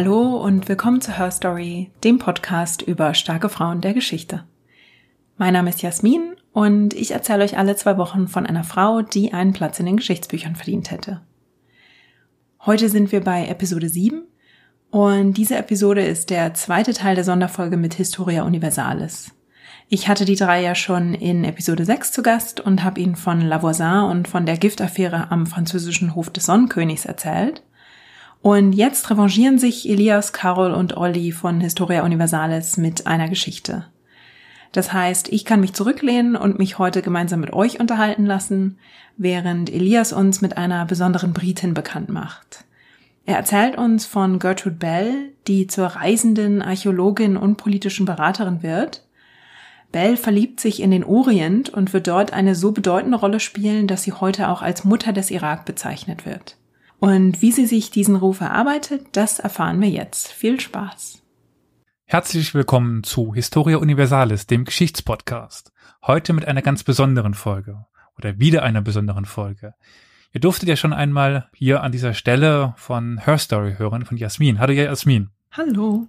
Hallo und willkommen zu Her Story, dem Podcast über starke Frauen der Geschichte. Mein Name ist Jasmin und ich erzähle euch alle zwei Wochen von einer Frau, die einen Platz in den Geschichtsbüchern verdient hätte. Heute sind wir bei Episode 7 und diese Episode ist der zweite Teil der Sonderfolge mit Historia Universalis. Ich hatte die drei ja schon in Episode 6 zu Gast und habe ihnen von La Voisin und von der Giftaffäre am französischen Hof des Sonnenkönigs erzählt. Und jetzt revanchieren sich Elias, Carol und Olli von Historia Universalis mit einer Geschichte. Das heißt, ich kann mich zurücklehnen und mich heute gemeinsam mit euch unterhalten lassen, während Elias uns mit einer besonderen Britin bekannt macht. Er erzählt uns von Gertrude Bell, die zur reisenden Archäologin und politischen Beraterin wird. Bell verliebt sich in den Orient und wird dort eine so bedeutende Rolle spielen, dass sie heute auch als Mutter des Irak bezeichnet wird. Und wie sie sich diesen Ruf erarbeitet, das erfahren wir jetzt. Viel Spaß. Herzlich willkommen zu Historia Universalis, dem Geschichtspodcast. Heute mit einer ganz besonderen Folge oder wieder einer besonderen Folge. Ihr durftet ja schon einmal hier an dieser Stelle von Her Story hören, von Jasmin. Hallo Jasmin. Hallo.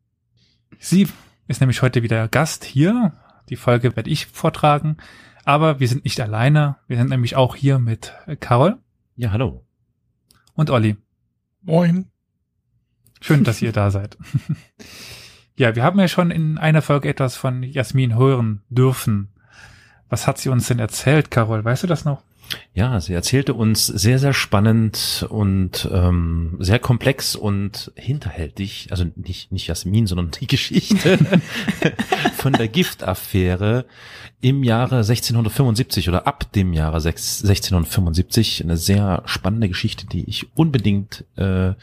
Sie ist nämlich heute wieder Gast hier. Die Folge werde ich vortragen. Aber wir sind nicht alleine. Wir sind nämlich auch hier mit Carol. Ja, hallo. Und Olli. Moin. Schön, dass ihr da seid. ja, wir haben ja schon in einer Folge etwas von Jasmin hören dürfen. Was hat sie uns denn erzählt, Carol? Weißt du das noch? Ja, sie erzählte uns sehr, sehr spannend und ähm, sehr komplex und hinterhältig, also nicht, nicht Jasmin, sondern die Geschichte von der Giftaffäre im Jahre 1675 oder ab dem Jahre 1675. Eine sehr spannende Geschichte, die ich unbedingt äh,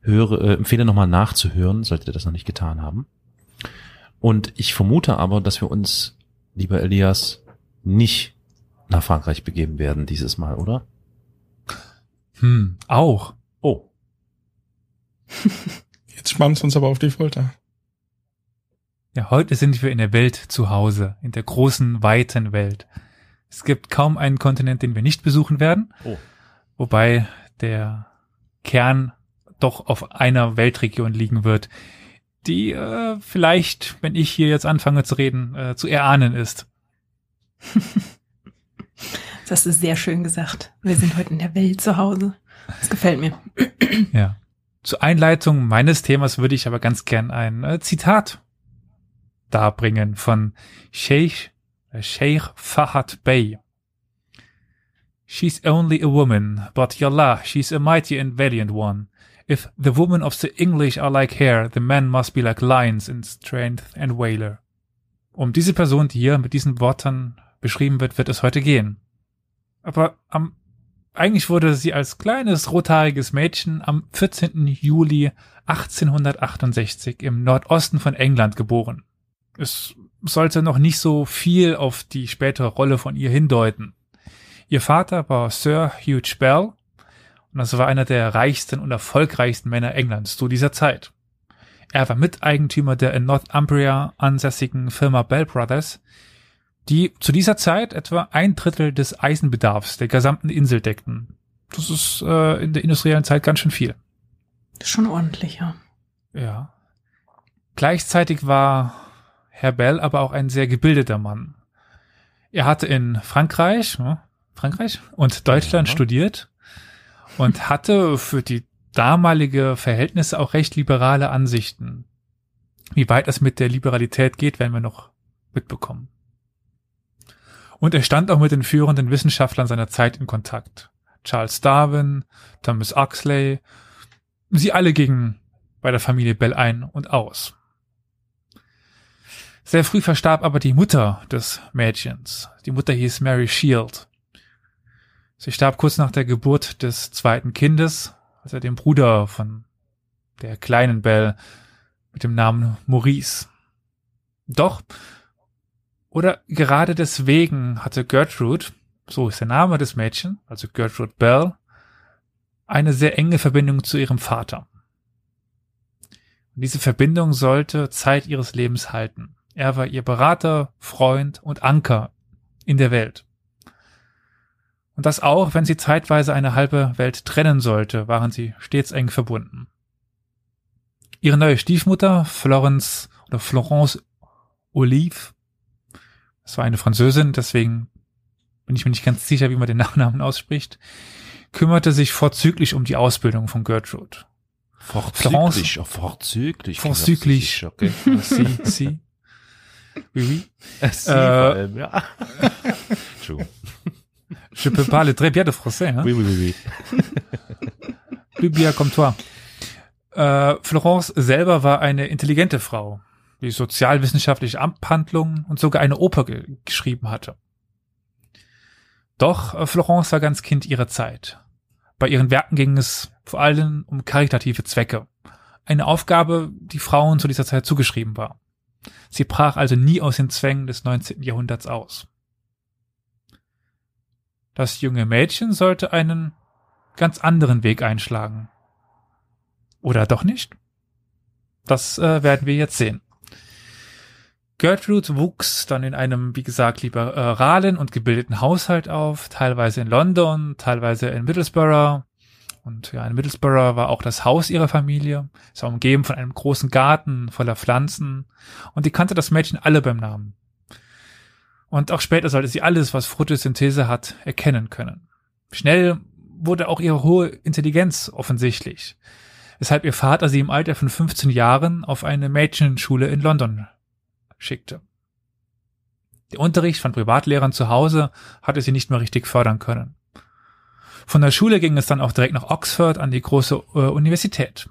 höre, äh, empfehle nochmal nachzuhören, solltet ihr das noch nicht getan haben. Und ich vermute aber, dass wir uns, lieber Elias, nicht nach Frankreich begeben werden dieses Mal, oder? Hm, auch. Oh. Jetzt spannt uns aber auf die Folter. Ja, heute sind wir in der Welt zu Hause, in der großen, weiten Welt. Es gibt kaum einen Kontinent, den wir nicht besuchen werden. Oh. Wobei der Kern doch auf einer Weltregion liegen wird, die äh, vielleicht, wenn ich hier jetzt anfange zu reden, äh, zu erahnen ist. Das du sehr schön gesagt. Wir sind heute in der Welt zu Hause. Das gefällt mir. Ja. Zur Einleitung meines Themas würde ich aber ganz gern ein äh, Zitat darbringen von Sheikh, äh, Sheikh Fahad Bey. She's only a woman, but yallah, she's a mighty and valiant one. If the women of the English are like her, the men must be like lions in strength and valor. Um diese Person, die hier mit diesen Worten beschrieben wird, wird es heute gehen aber am, eigentlich wurde sie als kleines rothaariges Mädchen am 14. Juli 1868 im Nordosten von England geboren. Es sollte noch nicht so viel auf die spätere Rolle von ihr hindeuten. Ihr Vater war Sir Hugh Bell und das war einer der reichsten und erfolgreichsten Männer Englands zu dieser Zeit. Er war Miteigentümer der in Northumbria ansässigen Firma Bell Brothers, die zu dieser Zeit etwa ein Drittel des Eisenbedarfs der gesamten Insel deckten. Das ist äh, in der industriellen Zeit ganz schön viel. Schon ordentlich, ja. Ja. Gleichzeitig war Herr Bell aber auch ein sehr gebildeter Mann. Er hatte in Frankreich, ne, Frankreich und Deutschland ja. studiert und hatte für die damalige Verhältnisse auch recht liberale Ansichten. Wie weit es mit der Liberalität geht, werden wir noch mitbekommen. Und er stand auch mit den führenden Wissenschaftlern seiner Zeit in Kontakt. Charles Darwin, Thomas Huxley. Sie alle gingen bei der Familie Bell ein und aus. Sehr früh verstarb aber die Mutter des Mädchens. Die Mutter hieß Mary Shield. Sie starb kurz nach der Geburt des zweiten Kindes, als er den Bruder von der kleinen Bell mit dem Namen Maurice. Doch oder gerade deswegen hatte Gertrude, so ist der Name des Mädchen, also Gertrude Bell, eine sehr enge Verbindung zu ihrem Vater. Und diese Verbindung sollte Zeit ihres Lebens halten. Er war ihr Berater, Freund und Anker in der Welt. Und das auch, wenn sie zeitweise eine halbe Welt trennen sollte, waren sie stets eng verbunden. Ihre neue Stiefmutter, Florence oder Florence Olive, das war eine Französin, deswegen bin ich mir nicht ganz sicher, wie man den Nachnamen ausspricht, kümmerte sich vorzüglich um die Ausbildung von Gertrude. Vorzüglich, oh, vorzüglich. Vorzüglich. Okay. Sie, sie. Oui, oui. Sie Äh, allem, ja. Je peux parler très bien de français, hein? Oui, oui, oui, oui. Plus bien comme toi. Äh, Florence selber war eine intelligente Frau, die sozialwissenschaftliche Abhandlungen und sogar eine Oper ge geschrieben hatte. Doch äh, Florence war ganz Kind ihrer Zeit. Bei ihren Werken ging es vor allem um karitative Zwecke. Eine Aufgabe, die Frauen zu dieser Zeit zugeschrieben war. Sie brach also nie aus den Zwängen des 19. Jahrhunderts aus. Das junge Mädchen sollte einen ganz anderen Weg einschlagen. Oder doch nicht? Das äh, werden wir jetzt sehen. Gertrude wuchs dann in einem, wie gesagt, liberalen und gebildeten Haushalt auf, teilweise in London, teilweise in Middlesbrough. Und ja, in Middlesbrough war auch das Haus ihrer Familie. Es war umgeben von einem großen Garten voller Pflanzen. Und die kannte das Mädchen alle beim Namen. Und auch später sollte sie alles, was Photosynthese hat, erkennen können. Schnell wurde auch ihre hohe Intelligenz offensichtlich, weshalb ihr Vater sie im Alter von 15 Jahren auf eine Mädchenschule in London schickte. Der Unterricht von Privatlehrern zu Hause hatte sie nicht mehr richtig fördern können. Von der Schule ging es dann auch direkt nach Oxford an die große äh, Universität.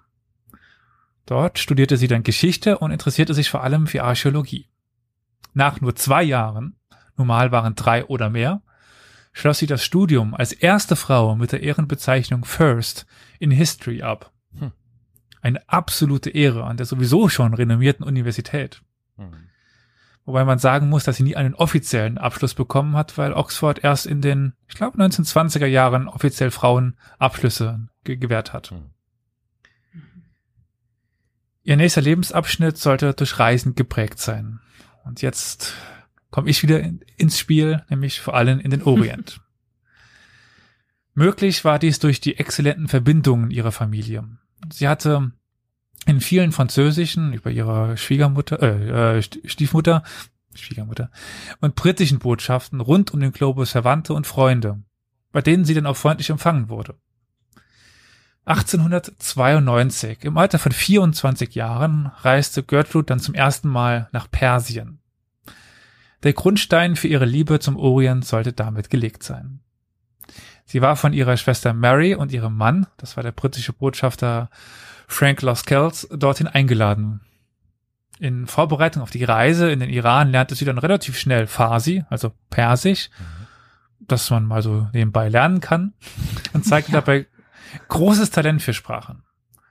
Dort studierte sie dann Geschichte und interessierte sich vor allem für Archäologie. Nach nur zwei Jahren, normal waren drei oder mehr, schloss sie das Studium als erste Frau mit der Ehrenbezeichnung First in History ab. Hm. Eine absolute Ehre an der sowieso schon renommierten Universität. Hm. Wobei man sagen muss, dass sie nie einen offiziellen Abschluss bekommen hat, weil Oxford erst in den, ich glaube, 1920er Jahren offiziell Frauen Abschlüsse ge gewährt hat. Hm. Ihr nächster Lebensabschnitt sollte durch Reisen geprägt sein. Und jetzt komme ich wieder in, ins Spiel, nämlich vor allem in den Orient. Möglich war dies durch die exzellenten Verbindungen ihrer Familie. Sie hatte in vielen französischen über ihre Schwiegermutter, äh, äh, Stiefmutter, Schwiegermutter und britischen Botschaften rund um den Globus Verwandte und Freunde, bei denen sie dann auch freundlich empfangen wurde. 1892, im Alter von 24 Jahren, reiste Gertrude dann zum ersten Mal nach Persien. Der Grundstein für ihre Liebe zum Orient sollte damit gelegt sein. Sie war von ihrer Schwester Mary und ihrem Mann, das war der britische Botschafter Frank Lascelles, dorthin eingeladen. In Vorbereitung auf die Reise in den Iran lernte sie dann relativ schnell Farsi, also Persisch, das man mal so nebenbei lernen kann, und zeigte Ja. dabei großes Talent für Sprachen.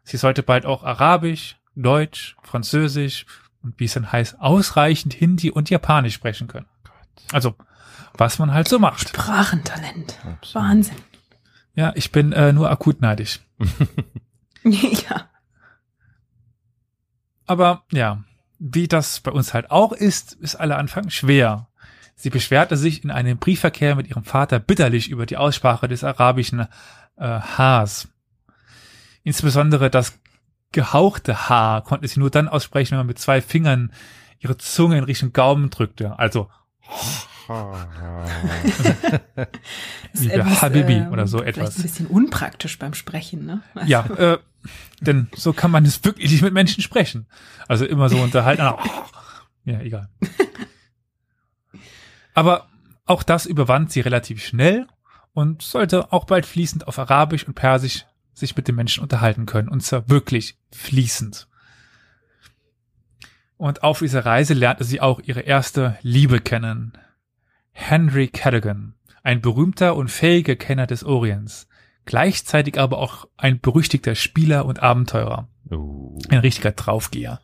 Sie sollte bald auch Arabisch, Deutsch, Französisch und wie es dann heißt, ausreichend Hindi und Japanisch sprechen können. Also, was man halt so macht. Sprachentalent. Absolut. Wahnsinn. Ja, ich bin äh, nur akut neidisch. ja. Aber ja, wie das bei uns halt auch ist, ist aller Anfang schwer. Sie beschwerte sich in einem Briefverkehr mit ihrem Vater bitterlich über die Aussprache des arabischen äh, Hs. Insbesondere das gehauchte H konnte sie nur dann aussprechen, wenn man mit zwei Fingern ihre Zunge in Richtung Gaumen drückte. Also Liebe Habibi ähm, oder so etwas. ein bisschen unpraktisch beim Sprechen, ne? Also, Ja, äh, denn so kann man es wirklich nicht mit Menschen sprechen. Also immer so unterhalten. ah, Ja, egal. Aber auch das überwand sie relativ schnell und sollte auch bald fließend auf Arabisch und Persisch sich mit den Menschen unterhalten können. Und zwar wirklich fließend. Und auf dieser Reise lernte sie auch ihre erste Liebe kennen. Henry Cadogan, ein berühmter und fähiger Kenner des Orients gleichzeitig aber auch ein berüchtigter Spieler und Abenteurer. Oh. Ein richtiger Draufgeher.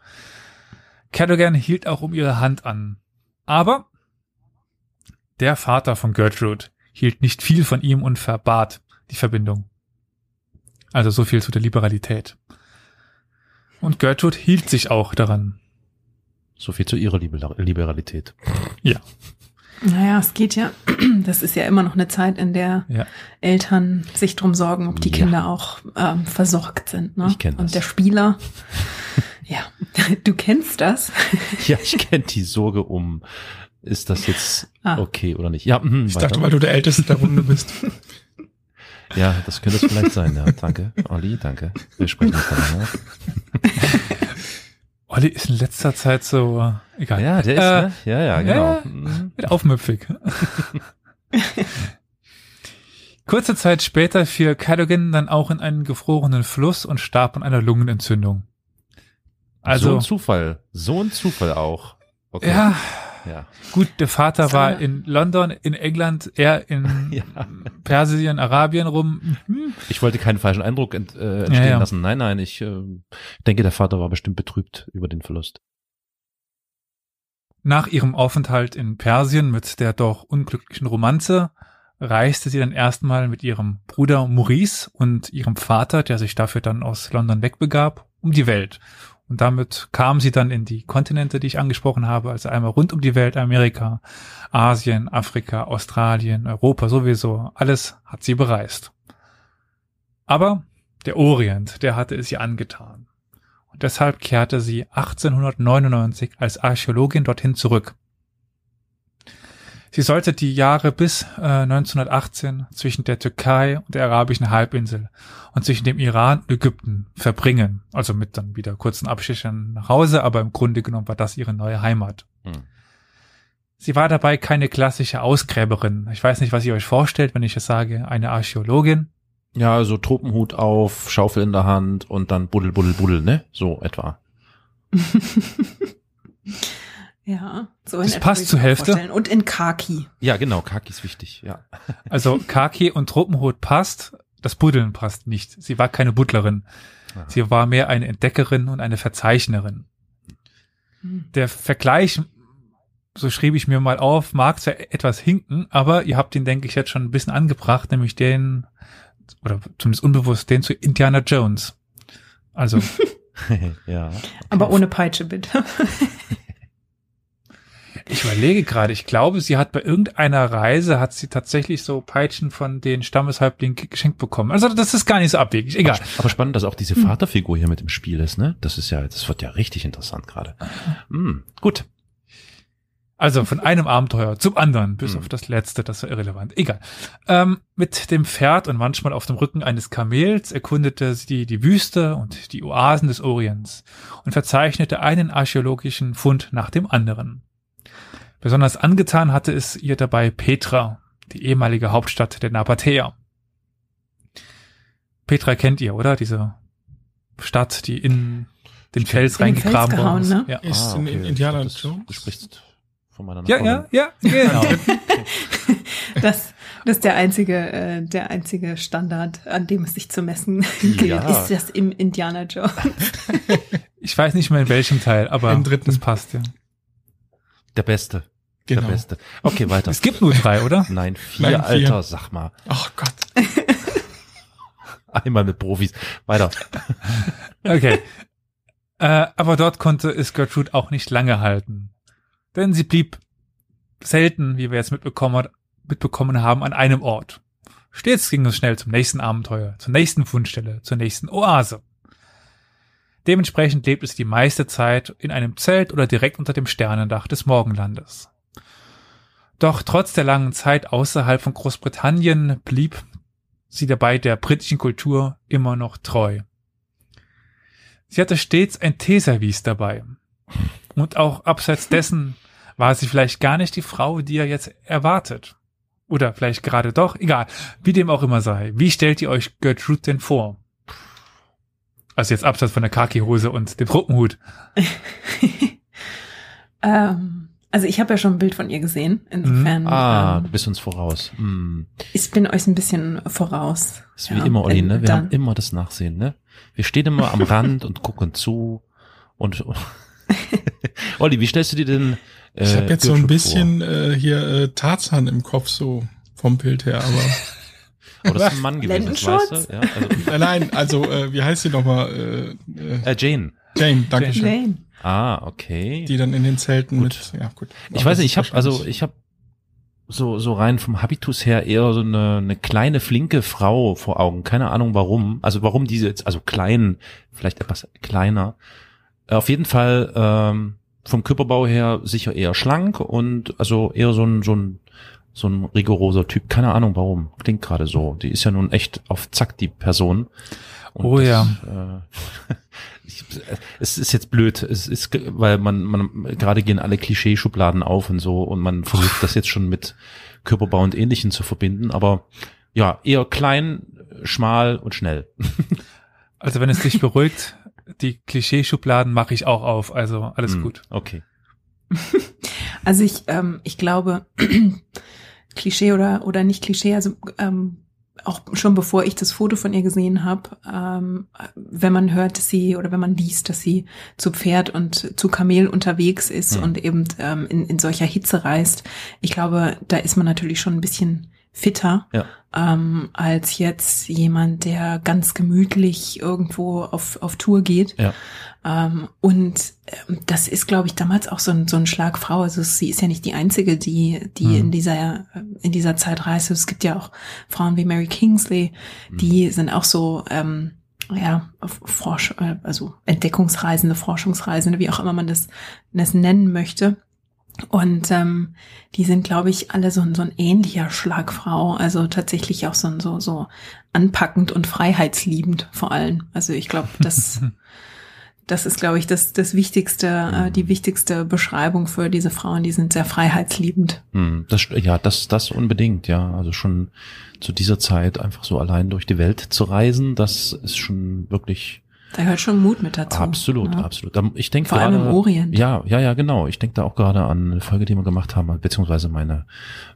Cadogan hielt auch um ihre Hand an. Aber der Vater von Gertrude hielt nicht viel von ihm und verbat die Verbindung. Also so viel zu der Liberalität. Und Gertrude hielt sich auch daran. So viel zu ihrer Liber Liberalität. Naja, es geht ja, das ist ja immer noch eine Zeit, in der Ja. Eltern sich drum sorgen, ob die Ja. Kinder auch ähm, versorgt sind. Ne? Ich kenn das. Und der Spieler Ja, du kennst das. Ja, ich kenne die Sorge um, ist das jetzt Ah. okay oder nicht? Ja, hm, Ich weiter. dachte, weil du der Älteste der Runde bist. ja, das könnte es vielleicht sein. Ja, danke, Olli, danke. Wir sprechen uns dann. Olli ist in letzter Zeit so, äh, egal. ja der ist, Äh, ne? Ja, ja, genau. Wird aufmüpfig. Kurze Zeit später fiel Cadogan dann auch in einen gefrorenen Fluss und starb an einer Lungenentzündung. so Also, ein Zufall. So ein Zufall auch. Okay. ja, Ja. gut, der Vater war war- in London, in England, er in Ja. Persien, Arabien rum. Hm. Ich wollte keinen falschen Eindruck ent, äh, entstehen Ja, ja. lassen. Nein, nein, ich äh, denke, der Vater war bestimmt betrübt über den Verlust. Nach ihrem Aufenthalt in Persien mit der doch unglücklichen Romanze reiste sie dann erstmal mit ihrem Bruder Maurice und ihrem Vater, der sich dafür dann aus London wegbegab, um die Welt. Und damit kam sie dann in die Kontinente, die ich angesprochen habe, also einmal rund um die Welt, Amerika, Asien, Afrika, Australien, Europa sowieso. Alles hat sie bereist. Aber der Orient, der hatte es ihr angetan. Und deshalb kehrte sie 1899 als Archäologin dorthin zurück. Sie sollte die Jahre bis äh, 1918 zwischen der Türkei und der arabischen Halbinsel und zwischen dem Iran und Ägypten verbringen. Also mit dann wieder kurzen Abschichten nach Hause, aber im Grunde genommen war das ihre neue Heimat. Hm. Sie war dabei keine klassische Ausgräberin. Ich weiß nicht, was ihr euch vorstellt, wenn ich es sage, eine Archäologin. Ja, also Tropenhut auf, Schaufel in der Hand und dann buddel, buddel, buddel, ne? So etwa. Ja, so in Das etwa passt zur Hälfte. vorstellen. Und in Khaki. Ja, genau, Kaki ist wichtig, ja. Also Kaki und Tropenhut passt, das Buddeln passt nicht. Sie war keine Buddlerin. Aha. Sie war mehr eine Entdeckerin und eine Verzeichnerin. Hm. Der Vergleich, so schrieb ich mir mal auf, mag zwar etwas hinken, aber ihr habt ihn, denke ich, jetzt schon ein bisschen angebracht, nämlich den, oder zumindest unbewusst, den zu Indiana Jones. Also, ja. Aber ohne Peitsche, bitte. ich überlege gerade, ich glaube, sie hat bei irgendeiner Reise, hat sie tatsächlich so Peitschen von den Stammeshäuptlingen ge- geschenkt bekommen. Also das ist gar nicht so abwegig, egal. Aber, aber spannend, dass auch diese Hm. Vaterfigur hier mit im Spiel ist, ne? Das ist ja, das wird ja richtig interessant gerade. Hm, gut. Also von einem Abenteuer zum anderen, bis Hm. auf das letzte, das war irrelevant. Egal. Ähm, mit dem Pferd und manchmal auf dem Rücken eines Kamels erkundete sie die Wüste und die Oasen des Orients und verzeichnete einen archäologischen Fund nach dem anderen. Besonders angetan hatte es ihr dabei Petra, die ehemalige Hauptstadt der Nabatäer. Petra kennt ihr, oder? Diese Stadt, die in den Fels In den Fels reingegraben worden ist. ne? Ja. Ist Ah, in, okay. in Indiana Das- Jones. Du sprichst von meiner Ja, ja, Nachbarin. ja, genau. Das, das ist der einzige, äh, der einzige Standard, an dem es sich zu messen gilt. Ja. Ist das im Indiana Jones? Ich weiß nicht mehr in welchem Teil, aber Im dritten. das passt ja. Der Beste. Genau. Der Beste. Okay, weiter. Es gibt nur drei, oder? Nein, vier, Nein, vier. Alter, sag mal. Ach Gott. Einmal mit Profis. Weiter. Okay. äh, aber dort konnte es Gertrude auch nicht lange halten. Denn sie blieb selten, wie wir jetzt mitbekommen, mitbekommen haben, an einem Ort. Stets ging es schnell zum nächsten Abenteuer, zur nächsten Fundstelle, zur nächsten Oase. Dementsprechend lebte sie die meiste Zeit in einem Zelt oder direkt unter dem Sternendach des Morgenlandes. Doch trotz der langen Zeit außerhalb von Großbritannien blieb sie dabei der britischen Kultur immer noch treu. Sie hatte stets ein Teeservice dabei. Und auch abseits dessen war sie vielleicht gar nicht die Frau, die er jetzt erwartet. Oder vielleicht gerade doch, egal, wie dem auch immer sei. Wie stellt ihr euch Gertrude denn vor? Also jetzt abseits von der Khaki-Hose und dem Truppenhut. ähm, also ich habe ja schon ein Bild von ihr gesehen. Insofern, Ah, du ähm, bist uns voraus. Hm. ich bin euch ein bisschen voraus. ist wie Ja, immer, Olli, ne? Wir dann- haben immer das Nachsehen, ne? Wir stehen immer am Rand und gucken zu. Und Olli, wie stellst du dir denn äh, Ich habe jetzt so ein bisschen äh, hier äh, Tarzan im Kopf, so vom Bild her, aber. vor? Oh, das ist ein Mann gewesen, das weißt du? Ja, also, Nein, nein, also äh, wie heißt sie nochmal? Äh, äh, äh, Jane. Jane, danke schön. Jane. Ah, okay. Die dann in den Zelten Gut. mit. Ja, gut. Ich weiß nicht, ich habe also ich habe so so rein vom Habitus her eher so eine, eine kleine flinke Frau vor Augen. Keine Ahnung warum. Also warum diese jetzt also klein, vielleicht etwas kleiner. Auf jeden Fall ähm, vom Körperbau her sicher eher schlank und also eher so ein so ein so ein rigoroser Typ. Keine Ahnung warum. Klingt gerade so. Die ist ja nun echt auf Zack die Person. Und Oh ja. Äh, ich, es ist jetzt blöd. Es ist, weil man man gerade gehen alle Klischeeschubladen auf und so und man versucht das jetzt schon mit Körperbau und Ähnlichen zu verbinden. Aber ja, eher klein, schmal und schnell. Also wenn es dich beruhigt, die Klischeeschubladen mache ich auch auf. Also alles Hm, gut. Okay. Also ich, ähm, ich glaube, Klischee oder, oder nicht Klischee, also ähm, auch schon bevor ich das Foto von ihr gesehen habe, ähm, wenn man hört, dass sie oder wenn man liest, dass sie zu Pferd und zu Kamel unterwegs ist Hm. und eben ähm, in, in solcher Hitze reist, ich glaube, da ist man natürlich schon ein bisschen fitter Ja. ähm, als jetzt jemand, der ganz gemütlich irgendwo auf, auf Tour geht. Ja. Ähm, und ähm, das ist, glaube ich, damals auch so ein, so ein Schlag Frau. Also sie ist ja nicht die einzige, die, die Mhm. in dieser, in dieser Zeit reist. Es gibt ja auch Frauen wie Mary Kingsley, die sind auch so, ähm, ja, Forsch äh, also Entdeckungsreisende, Forschungsreisende, wie auch immer man das, das nennen möchte. Und ähm, die sind, glaube ich, alle so ein, so ein ähnlicher Schlagfrau. Also tatsächlich auch so so, so anpackend und freiheitsliebend vor allem. Also ich glaube, das, das ist, glaube ich, das, das wichtigste, äh, die wichtigste Beschreibung für diese Frauen. Die sind sehr freiheitsliebend. Hm, das, ja, das, das unbedingt, ja. Also schon zu dieser Zeit einfach so allein durch die Welt zu reisen, das ist schon wirklich Da gehört schon Mut mit dazu. absolut, ja. absolut. Da- Ich denke Vor allem im gerade, Orient. ja, ja, ja, genau. Ich denke da auch gerade an eine Folge, die wir gemacht haben, beziehungsweise meine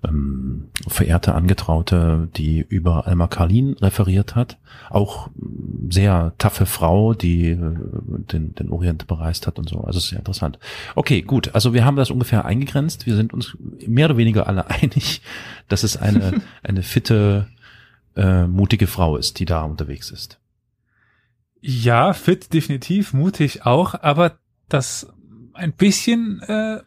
ähm, verehrte Angetraute, die über Alma Karlin referiert hat. Auch sehr taffe Frau, die äh, den, den Orient bereist hat und so. Also sehr interessant. Okay, gut. Also wir haben das ungefähr eingegrenzt. Wir sind uns mehr oder weniger alle einig, dass es eine, eine fitte, äh, mutige Frau ist, die da unterwegs ist. Ja, fit, definitiv, mutig auch, aber das ein bisschen äh,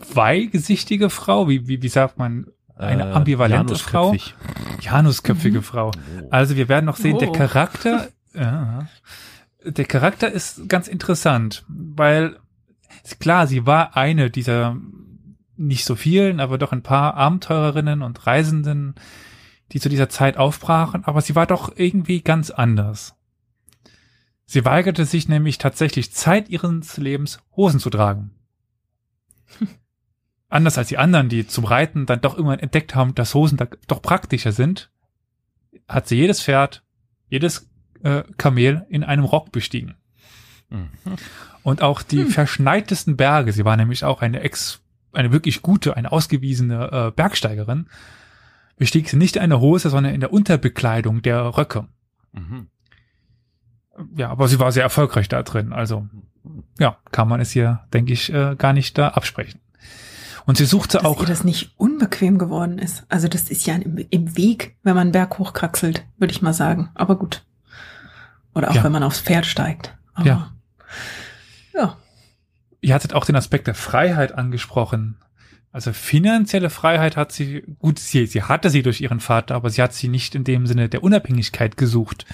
zweigesichtige Frau, wie, wie, wie sagt man, eine Äh, ambivalente Frau, Janusköpfig. Janusköpfige Mhm. Frau. Also wir werden noch sehen, der Oh. Charakter, ja, der Charakter ist ganz interessant, weil klar, sie war eine dieser nicht so vielen, aber doch ein paar Abenteurerinnen und Reisenden, die zu dieser Zeit aufbrachen, aber sie war doch irgendwie ganz anders. Sie weigerte sich nämlich tatsächlich Zeit ihres Lebens Hosen zu tragen. Anders als die anderen, die zum Reiten dann doch irgendwann entdeckt haben, dass Hosen da doch praktischer sind, hat sie jedes Pferd, jedes äh, Kamel in einem Rock bestiegen. Mhm. Und auch die Hm. verschneitesten Berge, sie war nämlich auch eine ex, eine wirklich gute, eine ausgewiesene äh, Bergsteigerin, bestieg sie nicht in einer Hose, sondern in der Unterbekleidung der Röcke. Mhm. Ja, aber sie war sehr erfolgreich da drin. Also, ja, kann man es hier, denke ich, äh, gar nicht da absprechen. Und sie suchte Dass auch. ihr das nicht unbequem geworden ist. Also das ist ja im, im Weg, wenn man einen Berg hochkraxelt, würde ich mal sagen. Aber gut. Oder auch Ja. wenn man aufs Pferd steigt. Aber, Ja. Ja. Ihr hattet auch den Aspekt der Freiheit angesprochen. Also finanzielle Freiheit hat sie, gut, sie, sie hatte sie durch ihren Vater, aber sie hat sie nicht in dem Sinne der Unabhängigkeit gesucht.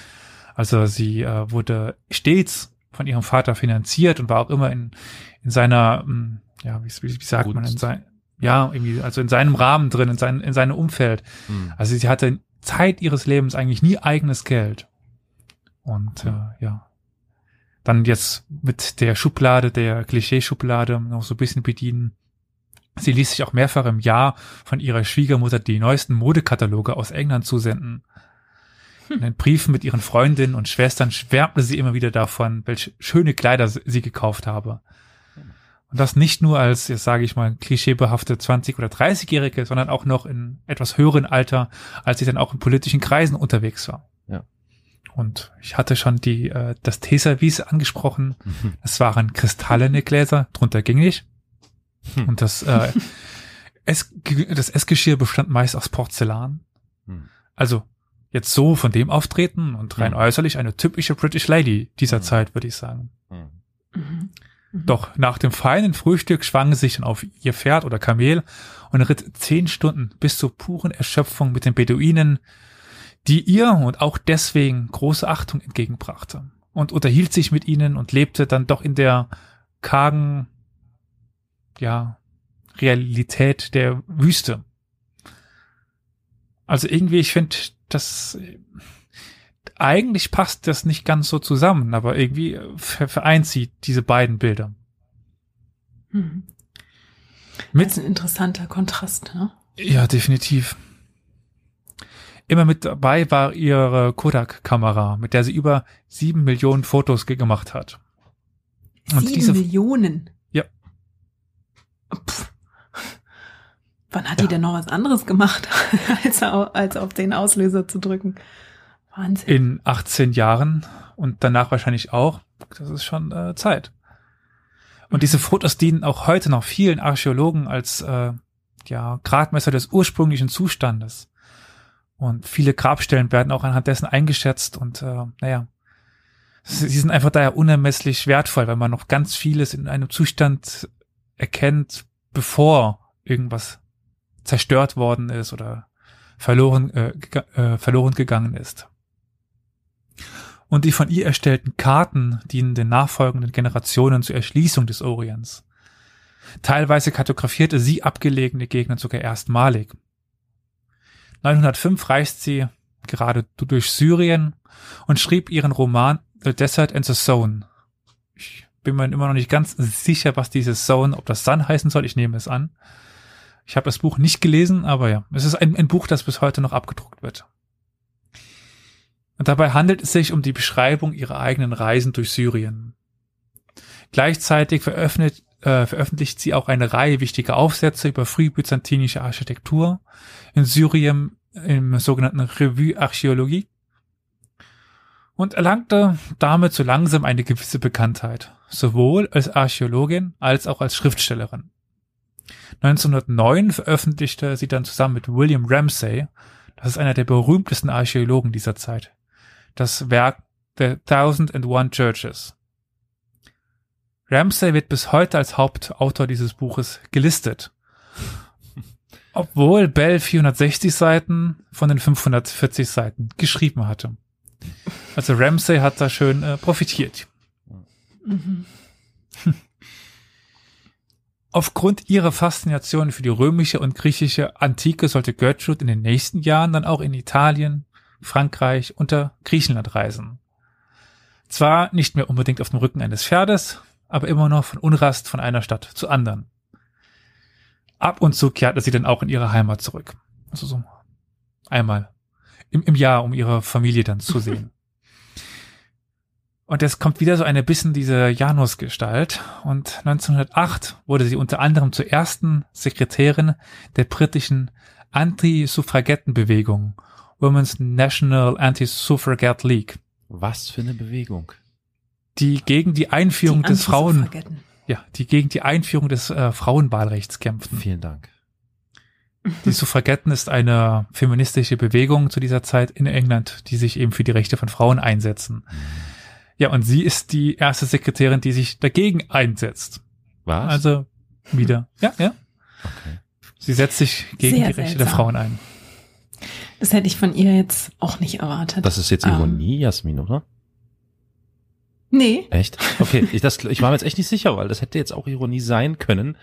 Also sie äh, wurde stets von ihrem Vater finanziert und war auch immer in, in seiner, mh, ja, wie, wie, wie sagt man, in sein, ja, irgendwie, also in seinem Rahmen drin, in, sein, in seinem Umfeld. Mhm. Also sie hatte Zeit ihres Lebens eigentlich nie eigenes Geld. Und äh, ja. Dann jetzt mit der Schublade, der Klischeeschublade noch so ein bisschen bedienen. Sie ließ sich auch mehrfach im Jahr von ihrer Schwiegermutter die neuesten Modekataloge aus England zusenden. In den Briefen mit ihren Freundinnen und Schwestern schwärmte sie immer wieder davon, welche schöne Kleider sie gekauft habe. Und das nicht nur als, jetzt sage ich mal, klischeebehafte 20- oder 30-Jährige, sondern auch noch in etwas höheren Alter, als sie dann auch in politischen Kreisen unterwegs war. Ja. Und ich hatte schon die, äh, das Teservice angesprochen. Mhm. Es waren kristallene Gläser, drunter ging nicht. Hm. Und das, äh, es, das Essgeschirr bestand meist aus Porzellan. Hm. Also jetzt so von dem Auftreten und rein Hm. äußerlich eine typische British Lady dieser Hm. Zeit, würde ich sagen. Mhm. Mhm. Mhm. Doch nach dem feinen Frühstück schwang sie sich dann auf ihr Pferd oder Kamel und ritt zehn Stunden bis zur puren Erschöpfung mit den Beduinen, die ihr und auch deswegen große Achtung entgegenbrachte. und unterhielt sich mit ihnen und lebte dann doch in der kargen, ja, Realität der Wüste. Also irgendwie, ich finde, das eigentlich passt das nicht ganz so zusammen, aber irgendwie vereint sie diese beiden Bilder. Hm. Mit, das ist ein interessanter Kontrast, ne? Ja, definitiv. Immer mit dabei war ihre Kodak-Kamera, mit der sie über sieben Millionen Fotos gemacht hat. Und sieben diese, Millionen? Ja. Pff. Wann hat ja. die denn noch was anderes gemacht, als, als auf den Auslöser zu drücken? Wahnsinn. In 18 Jahren und danach wahrscheinlich auch. Das ist schon äh, Zeit. Und diese Fotos dienen auch heute noch vielen Archäologen als äh, ja, Gradmesser des ursprünglichen Zustandes. Und viele Grabstellen werden auch anhand dessen eingeschätzt und äh, naja, sie sind einfach daher unermesslich wertvoll, weil man noch ganz vieles in einem Zustand erkennt, bevor irgendwas zerstört worden ist oder verloren, äh, äh, verloren gegangen ist. Und die von ihr erstellten Karten dienen den nachfolgenden Generationen zur Erschließung des Orients. Teilweise kartografierte sie abgelegene Gegenden sogar erstmalig. 905 reist sie gerade durch Syrien und schrieb ihren Roman The Desert and the Zone. Ich bin mir immer noch nicht ganz sicher, was dieses Zone, ob das Sun heißen soll. Ich nehme es an. Ich habe das Buch nicht gelesen, aber ja, es ist ein, ein Buch, das bis heute noch abgedruckt wird. Und dabei handelt es sich um die Beschreibung ihrer eigenen Reisen durch Syrien. Gleichzeitig veröffentlicht, äh, veröffentlicht sie auch eine Reihe wichtiger Aufsätze über frühbyzantinische Architektur in Syrien im sogenannten Revue Archäologie und erlangte damit so langsam eine gewisse Bekanntheit, sowohl als Archäologin als auch als Schriftstellerin. 1909 veröffentlichte sie dann zusammen mit William Ramsay, das ist einer der berühmtesten Archäologen dieser Zeit, das Werk The Thousand and One Churches. Ramsay wird bis heute als Hauptautor dieses Buches gelistet. Obwohl Bell 460 Seiten von den 540 Seiten geschrieben hatte. Also Ramsay hat da schön äh, profitiert. Mhm. Aufgrund ihrer Faszination für die römische und griechische Antike sollte Gertrude in den nächsten Jahren dann auch in Italien, Frankreich und Griechenland reisen. Zwar nicht mehr unbedingt auf dem Rücken eines Pferdes, aber immer noch von Unrast von einer Stadt zur anderen. Ab und zu kehrte sie dann auch in ihre Heimat zurück. Also so einmal im, im Jahr, um ihre Familie dann zu sehen. Und es kommt wieder so eine bisschen diese Janus-Gestalt. Und 1908 wurde sie unter anderem zur ersten Sekretärin der britischen Anti-Suffragettenbewegung, Women's National Anti-Suffragette League. Was für eine Bewegung? Die gegen die Einführung die des Frauen, ja, die gegen die Einführung des äh, Frauenwahlrechts kämpften. Vielen Dank. Die Suffragetten ist eine feministische Bewegung zu dieser Zeit in England, die sich eben für die Rechte von Frauen einsetzen. Mhm. Ja, und sie ist die erste Sekretärin, die sich dagegen einsetzt. Was? Also wieder. Ja, ja. Okay. Sie setzt sich gegen Sehr die Rechte seltsam. der Frauen ein. Das hätte ich von ihr jetzt auch nicht erwartet. Das ist jetzt Ironie, ähm. Jasmin, oder? Nee. Echt? Okay, ich, das, ich war mir jetzt echt nicht sicher, weil das hätte jetzt auch Ironie sein können.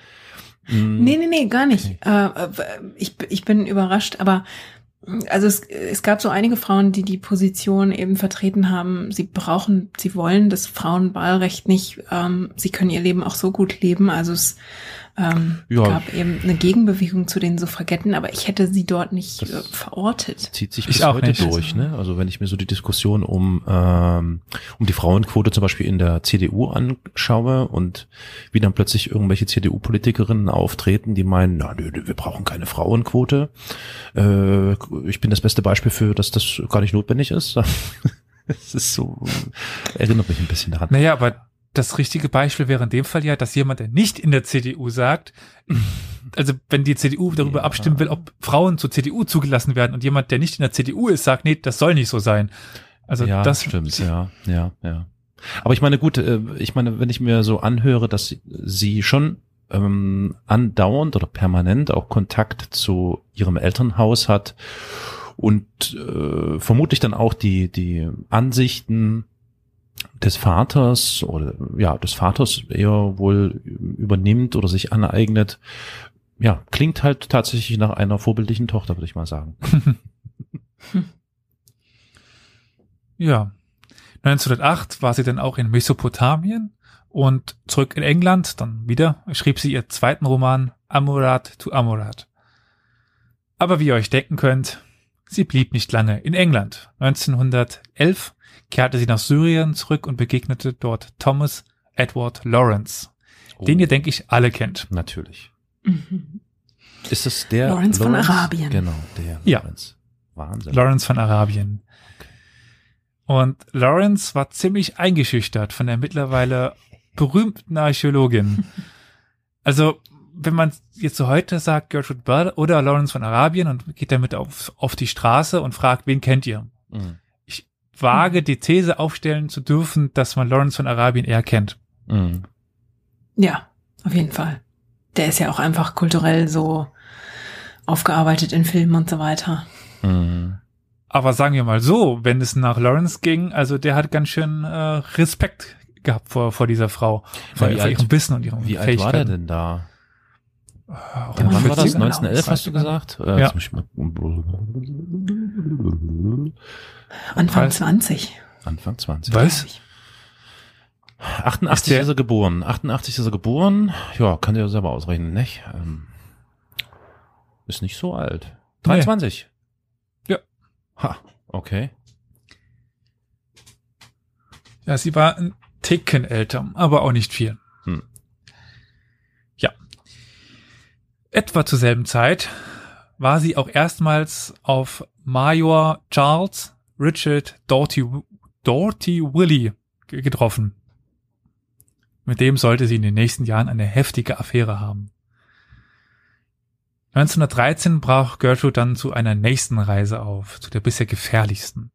Hm. Nee, nee, nee, gar nicht. Okay. Äh, ich, ich bin überrascht, aber also es, es gab so einige Frauen, die die Position eben vertreten haben, sie brauchen, sie wollen das Frauenwahlrecht nicht, ähm, sie können ihr Leben auch so gut leben. Also es ähm, ja. gab eben eine Gegenbewegung zu den Suffragetten, aber ich hätte sie dort nicht äh, verortet. Zieht sich bis heute nicht. durch, ne? Also wenn ich mir so die Diskussion um ähm, um die Frauenquote zum Beispiel in der CDU anschaue und wie dann plötzlich irgendwelche CDU-Politikerinnen auftreten, die meinen, na, nö, wir brauchen keine Frauenquote. Äh, ich bin das beste Beispiel für, dass das gar nicht notwendig ist. Es ist so, erinnert mich ein bisschen daran. Naja, aber das richtige Beispiel wäre in dem Fall ja, dass jemand, der nicht in der CDU sagt, also wenn die CDU darüber ja. abstimmen will, ob Frauen zur CDU zugelassen werden und jemand, der nicht in der CDU ist, sagt, nee, das soll nicht so sein. Also ja, das stimmt, ja, ja, ja. Aber ich meine, gut, äh, ich meine, wenn ich mir so anhöre, dass sie schon ähm, andauernd oder permanent auch Kontakt zu ihrem Elternhaus hat und äh, vermutlich dann auch die die Ansichten des Vaters oder ja, des Vaters eher wohl übernimmt oder sich aneignet. Ja, klingt halt tatsächlich nach einer vorbildlichen Tochter, würde ich mal sagen. Ja. 1908 war sie dann auch in Mesopotamien und zurück in England. Dann wieder schrieb sie ihr zweiten Roman Amurat to Amurat. Aber wie ihr euch denken könnt, sie blieb nicht lange in England. 1911 kehrte sie nach Syrien zurück und begegnete dort Thomas Edward Lawrence, Oh, den ihr, denke ich, alle kennt. natürlich. Mhm. Ist es der Lawrence von Arabien. Genau, der Ja. Lawrence. Wahnsinn. Lawrence von Arabien. Und Lawrence war ziemlich eingeschüchtert von der mittlerweile berühmten Archäologin. Also, wenn man jetzt so heute sagt, Gertrude Bell oder Lawrence von Arabien und geht damit auf, auf die Straße und fragt, wen kennt ihr? Mhm. Wage die These aufstellen zu dürfen, dass man Lawrence von Arabien eher kennt. Mhm. Ja, auf jeden Fall. Der ist ja auch einfach kulturell so aufgearbeitet in Filmen und so weiter. Mhm. Aber sagen wir mal so, wenn es nach Lawrence ging, also der hat ganz schön äh, Respekt gehabt vor, vor dieser Frau, vor, vor ihrem Wissen und ihren Wie alt war der Fähigkeiten. denn da? Auch Wann war das? 40er, 1911 glaube hast du ich. gesagt? Äh, Ja. Anfang Weiß- 20. Anfang 20. Was? glaub ich. 88 Ist ist er geboren. 88 ist er geboren. Ja, kann dir selber ausrechnen, nicht? Ähm, ist nicht so alt. 23. Ja. Ha, okay. Ja, sie war ein Ticken älter, aber auch nicht viel. Hm. Ja. Etwa zur selben Zeit war sie auch erstmals auf Major Charles Richard Doughty, Doughty Willie ge- getroffen. Mit dem sollte sie in den nächsten Jahren eine heftige Affäre haben. 1913 brach Gertrude dann zu einer nächsten Reise auf, zu der bisher gefährlichsten.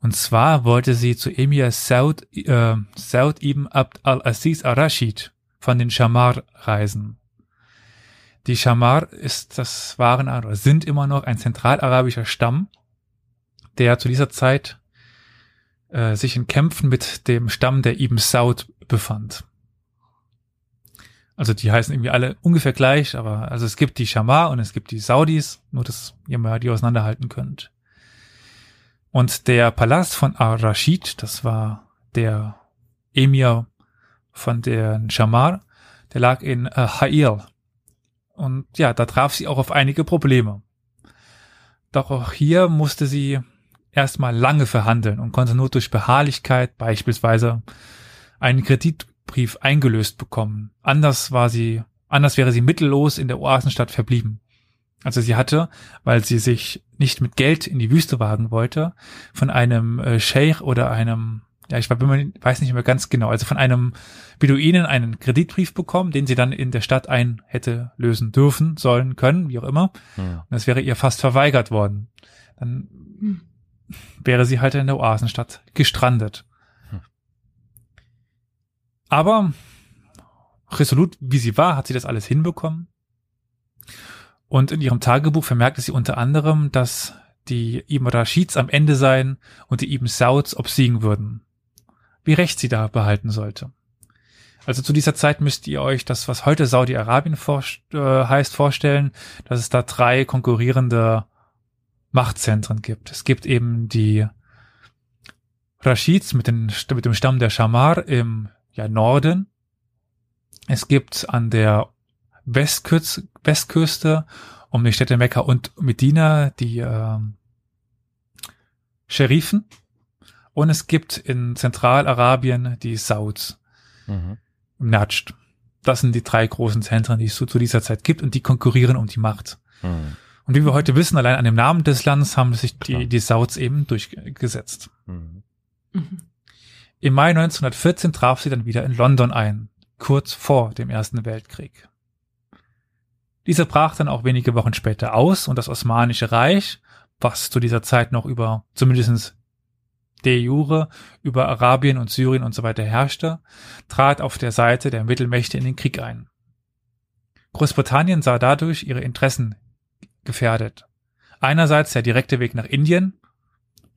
Und zwar wollte sie zu Emir Saud, äh, Saud ibn Abd al-Aziz al-Rashid von den Shamar reisen. Die Shamar ist, das waren oder sind immer noch ein zentralarabischer Stamm, der zu dieser Zeit äh, sich in Kämpfen mit dem Stamm der Ibn Saud befand. Also die heißen irgendwie alle ungefähr gleich, aber also es gibt die Shamar und es gibt die Saudis, nur dass ihr mal die auseinanderhalten könnt. Und der Palast von Ar-Rashid, das war der Emir von den Shamar, der lag in äh, Ha'il. Und ja, da traf sie auch auf einige Probleme. Doch auch hier musste sie erstmal lange verhandeln und konnte nur durch Beharrlichkeit beispielsweise einen Kreditbrief eingelöst bekommen. Anders war sie, anders wäre sie mittellos in der Oasenstadt verblieben. Also sie hatte, weil sie sich nicht mit Geld in die Wüste wagen wollte, von einem äh, Scheich oder einem, ja, ich weiß nicht mehr ganz genau, also von einem Beduinen einen Kreditbrief bekommen, den sie dann in der Stadt ein hätte lösen dürfen, sollen, können, wie auch immer. Hm. Und das wäre ihr fast verweigert worden. Dann wäre sie halt in der Oasenstadt gestrandet. Hm. Aber resolut wie sie war, hat sie das alles hinbekommen. Und in ihrem Tagebuch vermerkte sie unter anderem, dass die Ibn Rashids am Ende seien und die Ibn Sauds obsiegen würden. Wie recht sie da behalten sollte. Also zu dieser Zeit müsst ihr euch das, was heute Saudi-Arabien vorst- äh, heißt, vorstellen, dass es da drei konkurrierende Machtzentren gibt. Es gibt eben die Rashids mit, den, mit dem Stamm der Shamar im ja, Norden. Es gibt an der Westküste, Westküste um die Städte Mekka und Medina die ähm, Scherifen. Und es gibt in Zentralarabien die Sauds Mhm. im Najd. Das sind die drei großen Zentren, die es zu, zu dieser Zeit gibt und die konkurrieren um die Macht. Mhm. Und wie wir heute wissen, allein an dem Namen des Landes haben sich die, die Sauds eben durchgesetzt. Mhm. Mhm. Im Mai 1914 traf sie dann wieder in London ein, kurz vor dem Ersten Weltkrieg. Dieser brach dann auch wenige Wochen später aus und das Osmanische Reich, was zu dieser Zeit noch über, zumindest de jure, über Arabien und Syrien und so weiter herrschte, trat auf der Seite der Mittelmächte in den Krieg ein. Großbritannien sah dadurch ihre Interessen gefährdet. Einerseits der direkte Weg nach Indien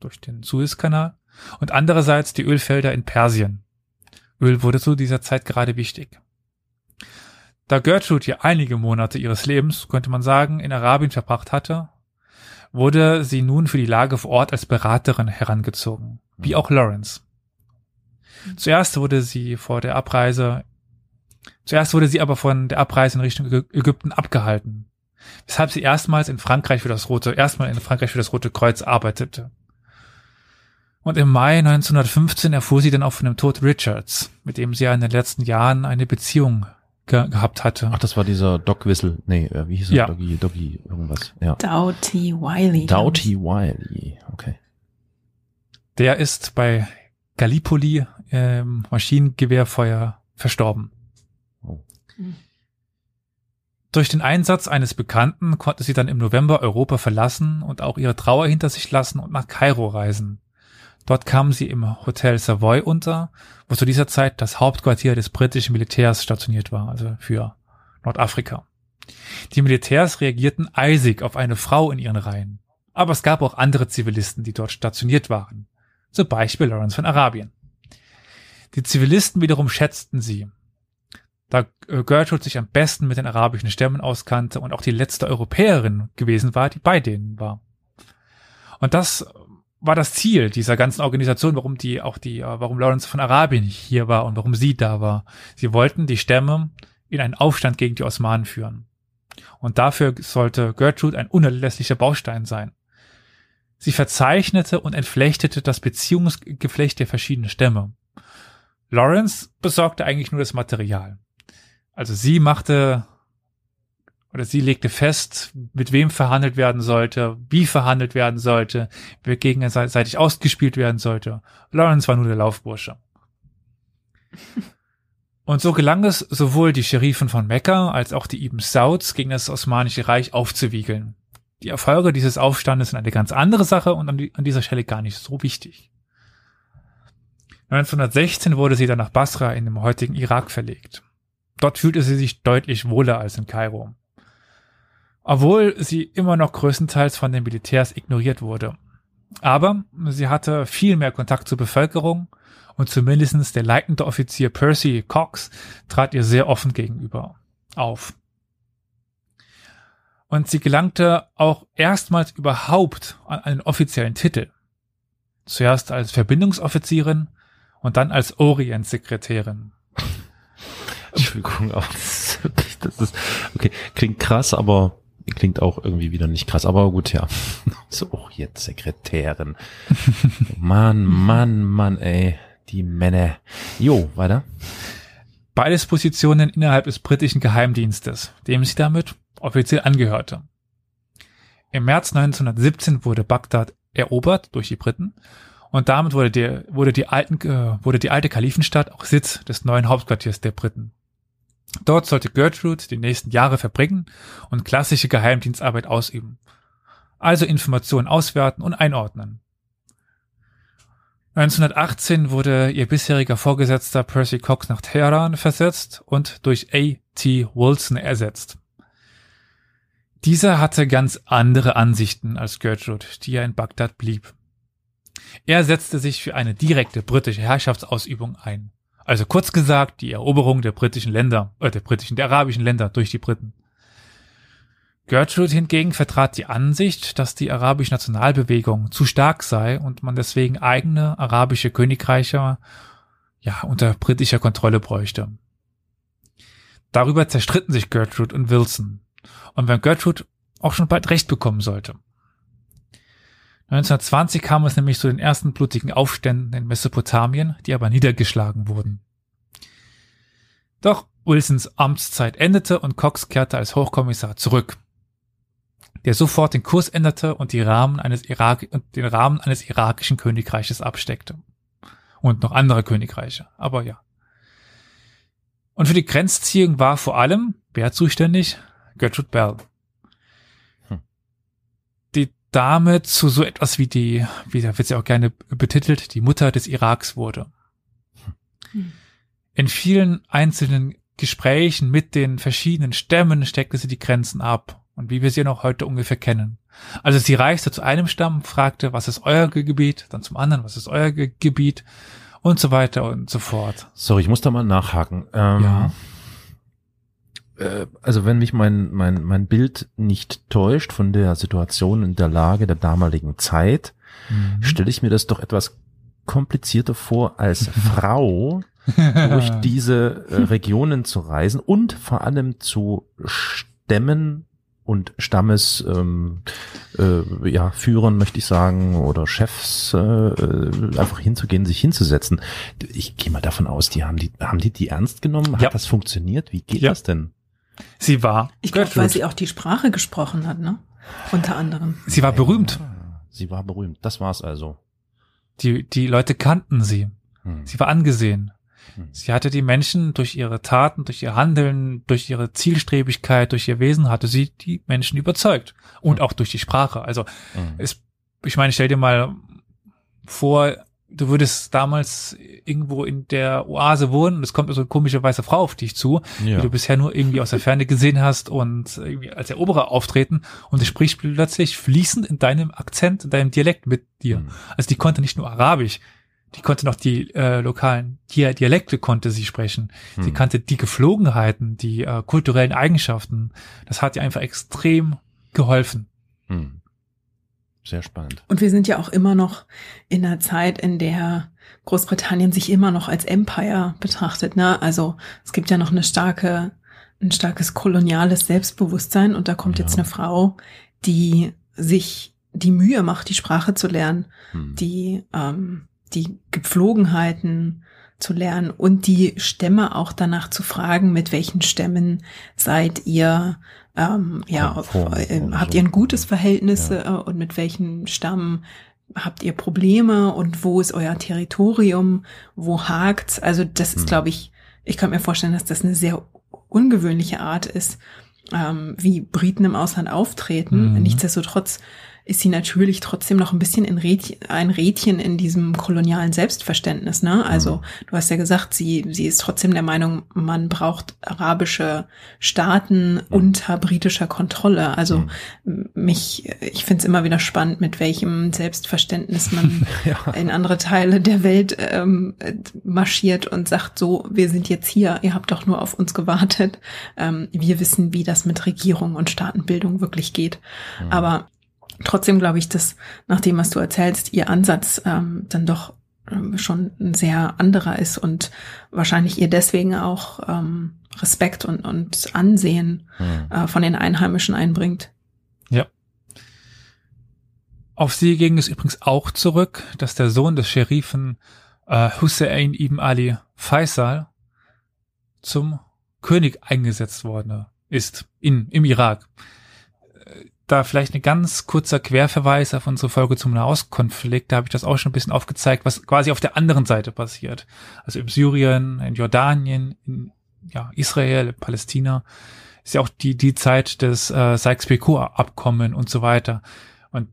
durch den Suezkanal und andererseits die Ölfelder in Persien. Öl wurde zu dieser Zeit gerade wichtig. Da Gertrude hier einige Monate ihres Lebens, könnte man sagen, in Arabien verbracht hatte, wurde sie nun für die Lage vor Ort als Beraterin herangezogen, wie auch Lawrence. Zuerst wurde sie vor der Abreise, zuerst wurde sie aber von der Abreise in Richtung Ägypten abgehalten, weshalb sie erstmals in Frankreich für das Rote, erstmal in Frankreich für das Rote Kreuz arbeitete. Und im Mai 1915 erfuhr sie dann auch von dem Tod Richards, mit dem sie ja in den letzten Jahren eine Beziehung ge gehabt hatte. Ach, das war dieser Doc Whistle. Nee, äh, wie hieß er? Ja. Doggy, Doggy, irgendwas. Ja. Doughty Wiley. Doughty Wiley. Okay. Der ist bei Gallipoli ähm, Maschinengewehrfeuer verstorben. Oh. Durch den Einsatz eines Bekannten konnte sie dann im November Europa verlassen und auch ihre Trauer hinter sich lassen und nach Kairo reisen. Dort kam sie im Hotel Savoy unter, wo zu dieser Zeit das Hauptquartier des britischen Militärs stationiert war, also für Nordafrika. Die Militärs reagierten eisig auf eine Frau in ihren Reihen. Aber es gab auch andere Zivilisten, die dort stationiert waren. Zum Beispiel Lawrence von Arabien. Die Zivilisten wiederum schätzten sie, da äh, Gertrude sich am besten mit den arabischen Stämmen auskannte und auch die letzte Europäerin gewesen war, die bei denen war. Und das war das Ziel dieser ganzen Organisation, warum die auch die, äh, warum Lawrence von Arabien hier war und warum sie da war. Sie wollten die Stämme in einen Aufstand gegen die Osmanen führen. Und dafür sollte Gertrude ein unerlässlicher Baustein sein. Sie verzeichnete und entflechtete das Beziehungsgeflecht der verschiedenen Stämme. Lawrence besorgte eigentlich nur das Material. Also sie machte oder sie legte fest, mit wem verhandelt werden sollte, wie verhandelt werden sollte, wer gegenseitig ausgespielt werden sollte. Lawrence war nur der Laufbursche. Und so gelang es sowohl die Sheriffen von Mekka als auch die Ibn Sauds gegen das Osmanische Reich aufzuwiegeln. Die Erfolge dieses Aufstandes sind eine ganz andere Sache und an dieser Stelle gar nicht so wichtig. 1916 wurde sie dann nach Basra in dem heutigen Irak verlegt. Dort fühlte sie sich deutlich wohler als in Kairo. Obwohl sie immer noch größtenteils von den Militärs ignoriert wurde. Aber sie hatte viel mehr Kontakt zur Bevölkerung und zumindestens der leitende Offizier Percy Cox trat ihr sehr offen gegenüber auf. Und sie gelangte auch erstmals überhaupt an einen offiziellen Titel. Zuerst als Verbindungsoffizierin und dann als Orientsekretärin. Entschuldigung, aber das ist, okay, klingt krass, aber klingt auch irgendwie wieder nicht krass, aber gut, ja. So, auch jetzt Sekretärin. Mann, Mann, Mann, ey, die Männer. Jo, weiter. Beides Positionen innerhalb des britischen Geheimdienstes, dem sie damit offiziell angehörte. Im März 1917 wurde Bagdad erobert durch die Briten und damit wurde, der, wurde, die alten, äh, wurde die alte Kalifenstadt auch Sitz des neuen Hauptquartiers der Briten. Dort sollte Gertrude die nächsten Jahre verbringen und klassische Geheimdienstarbeit ausüben. Also Informationen auswerten und einordnen. 1918 wurde ihr bisheriger Vorgesetzter Percy Cox nach Teheran versetzt und durch A.T. Wilson ersetzt. Dieser hatte ganz andere Ansichten als Gertrude, die ja in Bagdad blieb. Er setzte sich für eine direkte britische Herrschaftsausübung ein. Also kurz gesagt, die Eroberung der britischen Länder, äh, der britischen, der arabischen Länder durch die Briten. Gertrude hingegen vertrat die Ansicht, dass die arabische Nationalbewegung zu stark sei und man deswegen eigene arabische Königreiche ja unter britischer Kontrolle bräuchte. Darüber zerstritten sich Gertrude und Wilson. Und wenn Gertrude auch schon bald recht bekommen sollte. 1920 kam es nämlich zu den ersten blutigen Aufständen in Mesopotamien, die aber niedergeschlagen wurden. Doch Wilsons Amtszeit endete und Cox kehrte als Hochkommissar zurück, der sofort den Kurs änderte und Rahmen und den Rahmen eines irakischen Königreiches absteckte. Und noch andere Königreiche, aber ja. Und für die Grenzziehung war vor allem, wer zuständig? Gertrude Bell. Dame zu so etwas wie die, wie da wird sie auch gerne betitelt, die Mutter des Iraks wurde. Hm. In vielen einzelnen Gesprächen mit den verschiedenen Stämmen steckte sie die Grenzen ab und wie wir sie noch heute ungefähr kennen. Also sie reiste zu einem Stamm, fragte, was ist euer Ge- Gebiet, dann zum anderen, was ist euer Ge Gebiet und so weiter und so fort. Sorry, ich muss da mal nachhaken. Ähm, Ja. Äh, Also wenn mich mein, mein, mein Bild nicht täuscht von der Situation in der Lage der damaligen Zeit, Mhm. stelle ich mir das doch etwas komplizierter vor, als Frau durch diese äh, Regionen zu reisen und vor allem zu Stämmen und Stammes ähm, äh, ja, Führern, möchte ich sagen, oder Chefs äh, äh, einfach hinzugehen, sich hinzusetzen. Ich gehe mal davon aus, die haben die, haben die die ernst genommen? Hat Ja. das funktioniert? Wie geht Ja. das denn? Sie war, Ich glaube, weil sie auch die Sprache gesprochen hat, ne? Unter anderem. sie war berühmt. Sie war berühmt. Das war's also. Die, die Leute kannten sie. Hm. Sie war angesehen. Hm. Sie hatte die Menschen durch ihre Taten, durch ihr Handeln, durch ihre Zielstrebigkeit, durch ihr Wesen, hatte sie die Menschen überzeugt. Und auch durch die Sprache. Also Hm. es, ich meine, stell dir mal vor, du würdest damals irgendwo in der Oase wohnen und es kommt so eine komische weiße Frau auf dich zu, ja. die du bisher nur irgendwie aus der Ferne gesehen hast und irgendwie als Eroberer auftreten und sie spricht plötzlich fließend in deinem Akzent, in deinem Dialekt mit dir. Hm. Also die konnte nicht nur Arabisch, die konnte noch die äh, lokalen Dia Dialekte konnte sie sprechen. Sie Hm. kannte die Geflogenheiten, die äh, kulturellen Eigenschaften. Das hat ihr einfach extrem geholfen. Hm. Sehr spannend. Und wir sind ja auch immer noch in einer Zeit, in der Großbritannien sich immer noch als Empire betrachtet. Ne? Also es gibt ja noch eine starke, ein starkes koloniales Selbstbewusstsein und da kommt Ja. jetzt eine Frau, die sich die Mühe macht, die Sprache zu lernen, Hm. die ähm, die Gepflogenheiten zu lernen und die Stämme auch danach zu fragen, mit welchen Stämmen seid ihr, ähm, ja, auf, äh, habt ihr ein gutes Verhältnis äh, und mit welchem Stamm habt ihr Probleme und wo ist euer Territorium, wo hakt's? Also das ist, Hm. glaube ich, ich kann mir vorstellen, dass das eine sehr ungewöhnliche Art ist, ähm, wie Briten im Ausland auftreten. Mhm. Nichtsdestotrotz ist sie natürlich trotzdem noch ein bisschen in Rädchen, ein Rädchen in diesem kolonialen Selbstverständnis. Ne? Also Mhm. du hast ja gesagt, sie, sie ist trotzdem der Meinung, man braucht arabische Staaten unter britischer Kontrolle. Also Mhm. mich, ich finde es immer wieder spannend, mit welchem Selbstverständnis man Ja. in andere Teile der Welt ähm, marschiert und sagt so, wir sind jetzt hier, ihr habt doch nur auf uns gewartet. Ähm, wir wissen, wie das mit Regierung und Staatenbildung wirklich geht. Mhm. Aber trotzdem glaube ich, dass nach dem, was du erzählst, ihr Ansatz ähm, dann doch ähm, schon ein sehr anderer ist und wahrscheinlich ihr deswegen auch ähm, Respekt und, und Ansehen Hm. äh, von den Einheimischen einbringt. Auf sie ging es übrigens auch zurück, dass der Sohn des Scherifen äh, Hussein ibn Ali Faisal zum König eingesetzt worden ist in, im Irak. Da vielleicht ein ganz kurzer Querverweis auf unsere Folge zum Nahostkonflikt, da habe ich das auch schon ein bisschen aufgezeigt, was quasi auf der anderen Seite passiert. Also in Syrien, in Jordanien, in ja, Israel, Palästina, ist ja auch die, die Zeit des äh, Sykes-Picot-Abkommen und so weiter. Und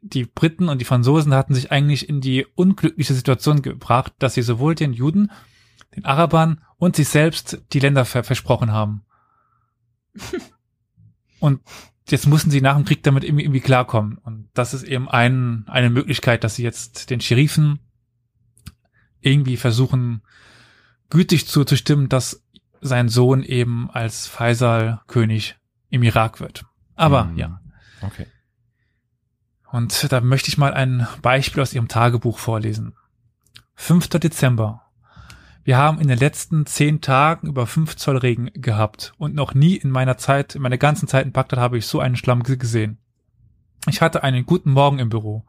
die Briten und die Franzosen hatten sich eigentlich in die unglückliche Situation gebracht, dass sie sowohl den Juden, den Arabern und sich selbst die Länder ver versprochen haben. und jetzt mussten sie nach dem Krieg damit irgendwie, irgendwie klarkommen. Und das ist eben ein, eine Möglichkeit, dass sie jetzt den Scherifen irgendwie versuchen, gütig zuzustimmen, dass sein Sohn eben als Faisal König im Irak wird. Aber Hm. ja. Okay. Und da möchte ich mal ein Beispiel aus ihrem Tagebuch vorlesen. 5. Dezember. Wir haben in den letzten zehn Tagen über fünf Zoll Regen gehabt und noch nie in meiner Zeit, in meiner ganzen Zeit in Bagdad habe ich so einen Schlamm ge- gesehen. Ich hatte einen guten Morgen im Büro,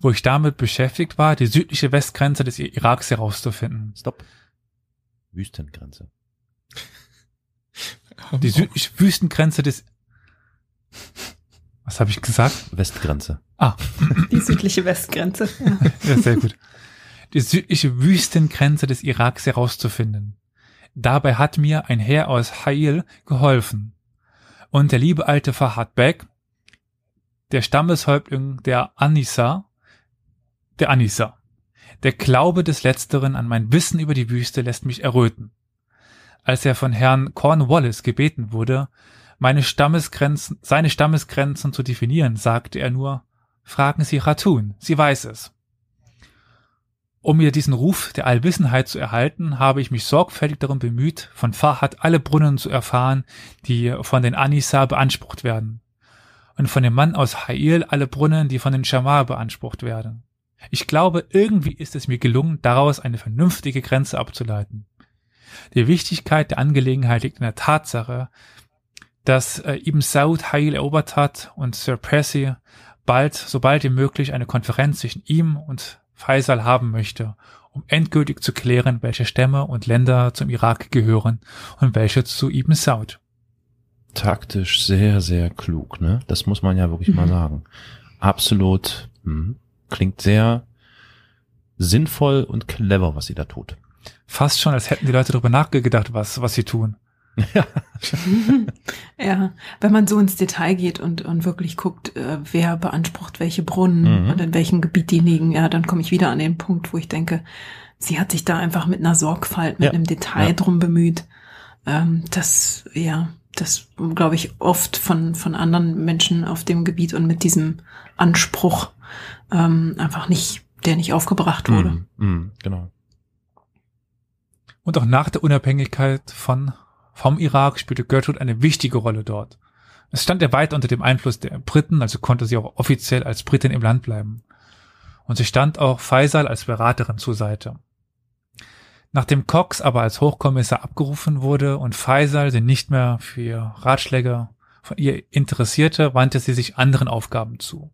wo ich damit beschäftigt war, die südliche Westgrenze des Iraks herauszufinden. Stopp. Wüstengrenze. Die südliche Wüstengrenze des... Was habe ich gesagt? Westgrenze. Ah, Die südliche Westgrenze. Ja. Ja, sehr gut. Die südliche Wüstengrenze des Iraks herauszufinden. Dabei hat mir ein Herr aus Hail geholfen. Und der liebe alte Fahad Beg, der Stammeshäuptling der Anissa, der Anissa. Der Glaube des Letzteren an mein Wissen über die Wüste lässt mich erröten. Als er von Herrn Cornwallis gebeten wurde, meine Stammesgrenzen, seine Stammesgrenzen zu definieren, sagte er nur, fragen Sie Ratun, sie weiß es. Um mir diesen Ruf der Allwissenheit zu erhalten, habe ich mich sorgfältig darum bemüht, von Fahad alle Brunnen zu erfahren, die von den Anisa beansprucht werden. Und von dem Mann aus Hail alle Brunnen, die von den Shamar beansprucht werden. Ich glaube, irgendwie ist es mir gelungen, daraus eine vernünftige Grenze abzuleiten. Die Wichtigkeit der Angelegenheit liegt in der Tatsache, dass äh, Ibn Saud Hail erobert hat und Sir Percy bald, sobald wie möglich, eine Konferenz zwischen ihm und Faisal haben möchte, um endgültig zu klären, welche Stämme und Länder zum Irak gehören und welche zu Ibn Saud. Taktisch sehr, sehr klug, ne? Das muss man ja wirklich mhm. mal sagen. Absolut, mh, klingt sehr sinnvoll und clever, was sie da tut. Fast schon, als hätten die Leute darüber nachgedacht, was, was sie tun. Ja. ja, wenn man so ins Detail geht und, und wirklich guckt, äh, wer beansprucht welche Brunnen mhm. und in welchem Gebiet die liegen, ja, dann komme ich wieder an den Punkt, wo ich denke, sie hat sich da einfach mit einer Sorgfalt, mit ja. einem Detail ja. drum bemüht. Ähm, das, ja, das glaube ich oft von, von anderen Menschen auf dem Gebiet und mit diesem Anspruch ähm, einfach nicht, der nicht aufgebracht wurde. Mhm. Mhm, genau. Und auch nach der Unabhängigkeit von vom Irak spielte Gertrude eine wichtige Rolle dort. Es stand er weit unter dem Einfluss der Briten, also konnte sie auch offiziell als Britin im Land bleiben. Und sie stand auch Faisal als Beraterin zur Seite. Nachdem Cox aber als Hochkommissar abgerufen wurde und Faisal sie nicht mehr für Ratschläge von ihr interessierte, wandte sie sich anderen Aufgaben zu.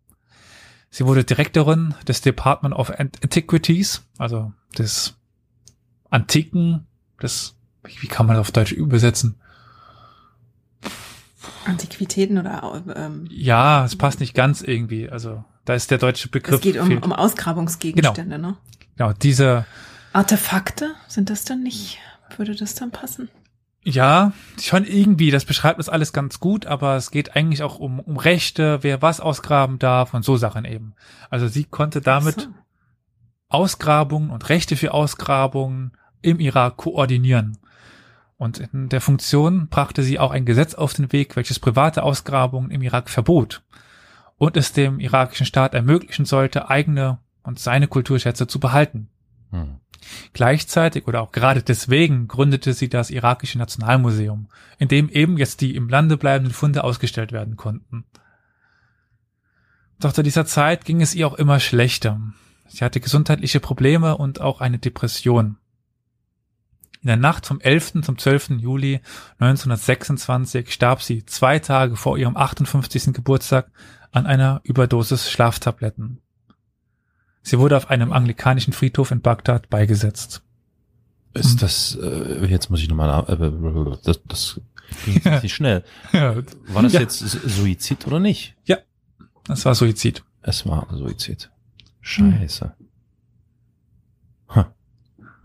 Sie wurde Direktorin des Department of Antiquities, also des Antiken, des wie kann man das auf Deutsch übersetzen? Antiquitäten oder ähm, ja, es passt nicht ganz irgendwie. Also da ist der deutsche Begriff. Es geht um, um Ausgrabungsgegenstände, genau. ne? Genau, diese Artefakte sind das dann nicht? Würde das dann passen? Ja, schon irgendwie. Das beschreibt das alles ganz gut, aber es geht eigentlich auch um, um Rechte, wer was ausgraben darf und so Sachen eben. Also sie konnte damit so. Ausgrabungen und Rechte für Ausgrabungen im Irak koordinieren. Und in der Funktion brachte sie auch ein Gesetz auf den Weg, welches private Ausgrabungen im Irak verbot und es dem irakischen Staat ermöglichen sollte, eigene und seine Kulturschätze zu behalten. Hm. Gleichzeitig oder auch gerade deswegen gründete sie das irakische Nationalmuseum, in dem eben jetzt die im Lande bleibenden Funde ausgestellt werden konnten. Doch zu dieser Zeit ging es ihr auch immer schlechter. Sie hatte gesundheitliche Probleme und auch eine Depression. In der Nacht vom 11. zum 12. Juli 1926 starb sie zwei Tage vor ihrem 58. Geburtstag an einer Überdosis Schlaftabletten. Sie wurde auf einem anglikanischen Friedhof in Bagdad beigesetzt. Ist hm. das, äh, jetzt muss ich nochmal, äh, das, das ging nicht schnell. ja. War das ja. jetzt Suizid oder nicht? Ja, das war Suizid. Es war Suizid. Scheiße. Hm. Huh.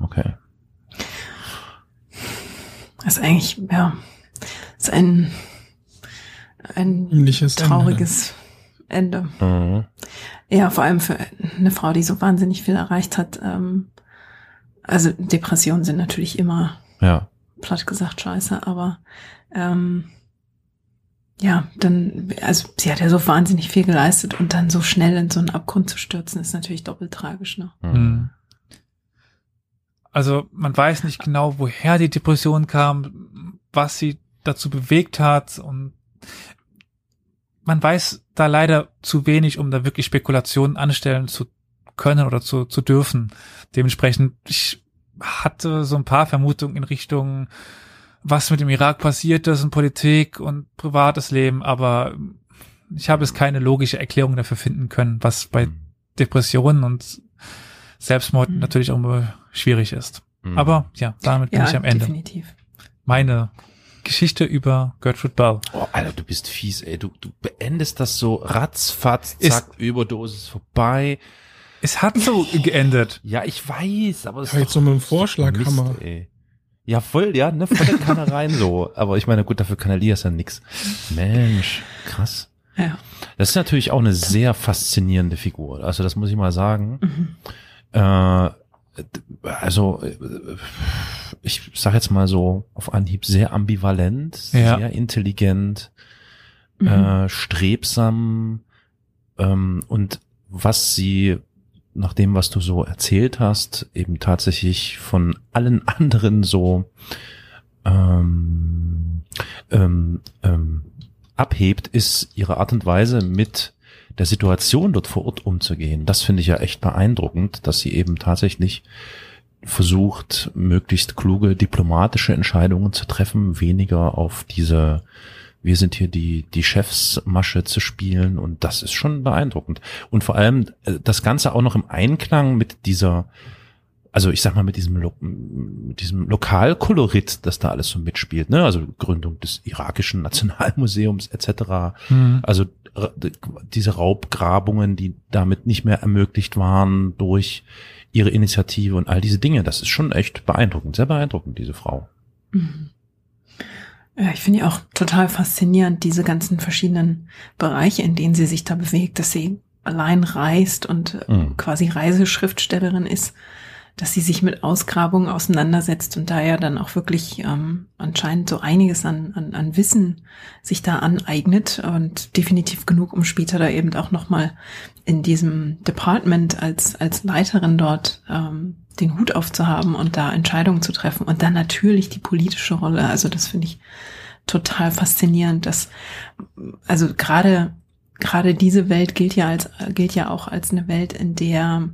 Okay. Das ist eigentlich, ja, ist ein, ein Ähnliches trauriges Ende. Ende. Mhm. Ja, vor allem für eine Frau, die so wahnsinnig viel erreicht hat. Ähm, also Depressionen sind natürlich immer, ja. platt gesagt, scheiße, aber ähm, ja, dann, also sie hat ja so wahnsinnig viel geleistet und dann so schnell in so einen Abgrund zu stürzen, ist natürlich doppelt tragisch, ne? Mhm. Also man weiß nicht genau, woher die Depression kam, was sie dazu bewegt hat und man weiß da leider zu wenig, um da wirklich Spekulationen anstellen zu können oder zu, zu dürfen. Dementsprechend, ich hatte so ein paar Vermutungen in Richtung, was mit dem Irak passiert ist und Politik und privates Leben, aber ich habe es keine logische Erklärung dafür finden können, was bei mhm. Depressionen und Selbstmord mhm. natürlich auch immer schwierig ist. Mhm. Aber ja, damit bin ja, ich am Ende. Definitiv. Meine Geschichte über Gertrude Bell. Oh, Alter, du bist fies, ey. Du, du beendest das so ratzfatz, zack, ist, Überdosis vorbei. Es hat so geendet. Ja, ich weiß, aber es ja, ist jetzt so mit dem Vorschlaghammer. Ja, voll, ja, ne, voll der Kanne rein so. Aber ich meine, gut, dafür kann Elias ja nix. Mensch, krass. Ja. Das ist natürlich auch eine sehr faszinierende Figur. Also das muss ich mal sagen. Mhm. Äh, also ich sage jetzt mal so auf Anhieb, sehr ambivalent, Ja. sehr intelligent, Mhm. äh, strebsam ähm, und was sie nach dem, was du so erzählt hast, eben tatsächlich von allen anderen so ähm, ähm, ähm, abhebt, ist ihre Art und Weise mit der Situation dort vor Ort umzugehen. Das finde ich ja echt beeindruckend, dass sie eben tatsächlich versucht, möglichst kluge diplomatische Entscheidungen zu treffen, weniger auf diese wir sind hier die, die Chefsmasche zu spielen und das ist schon beeindruckend. Und vor allem äh, das Ganze auch noch im Einklang mit dieser, also ich sag mal mit diesem, Lo mit diesem Lokalkolorit, das da alles so mitspielt, ne? Also Gründung des irakischen Nationalmuseums etc. Mhm. Also diese Raubgrabungen, die damit nicht mehr ermöglicht waren durch ihre Initiative und all diese Dinge, das ist schon echt beeindruckend, sehr beeindruckend, diese Frau. Mhm. Ja, ich finde ja auch total faszinierend, diese ganzen verschiedenen Bereiche, in denen sie sich da bewegt, dass sie allein reist und äh, Mhm. quasi Reiseschriftstellerin ist, dass sie sich mit Ausgrabungen auseinandersetzt und da ja dann auch wirklich ähm, anscheinend so einiges an, an, an Wissen sich da aneignet und definitiv genug, um später da eben auch nochmal in diesem Department als, als Leiterin dort ähm, den Hut aufzuhaben und da Entscheidungen zu treffen und dann natürlich die politische Rolle. Also das finde ich total faszinierend, dass also gerade gerade diese Welt gilt ja als gilt ja auch als eine Welt, in der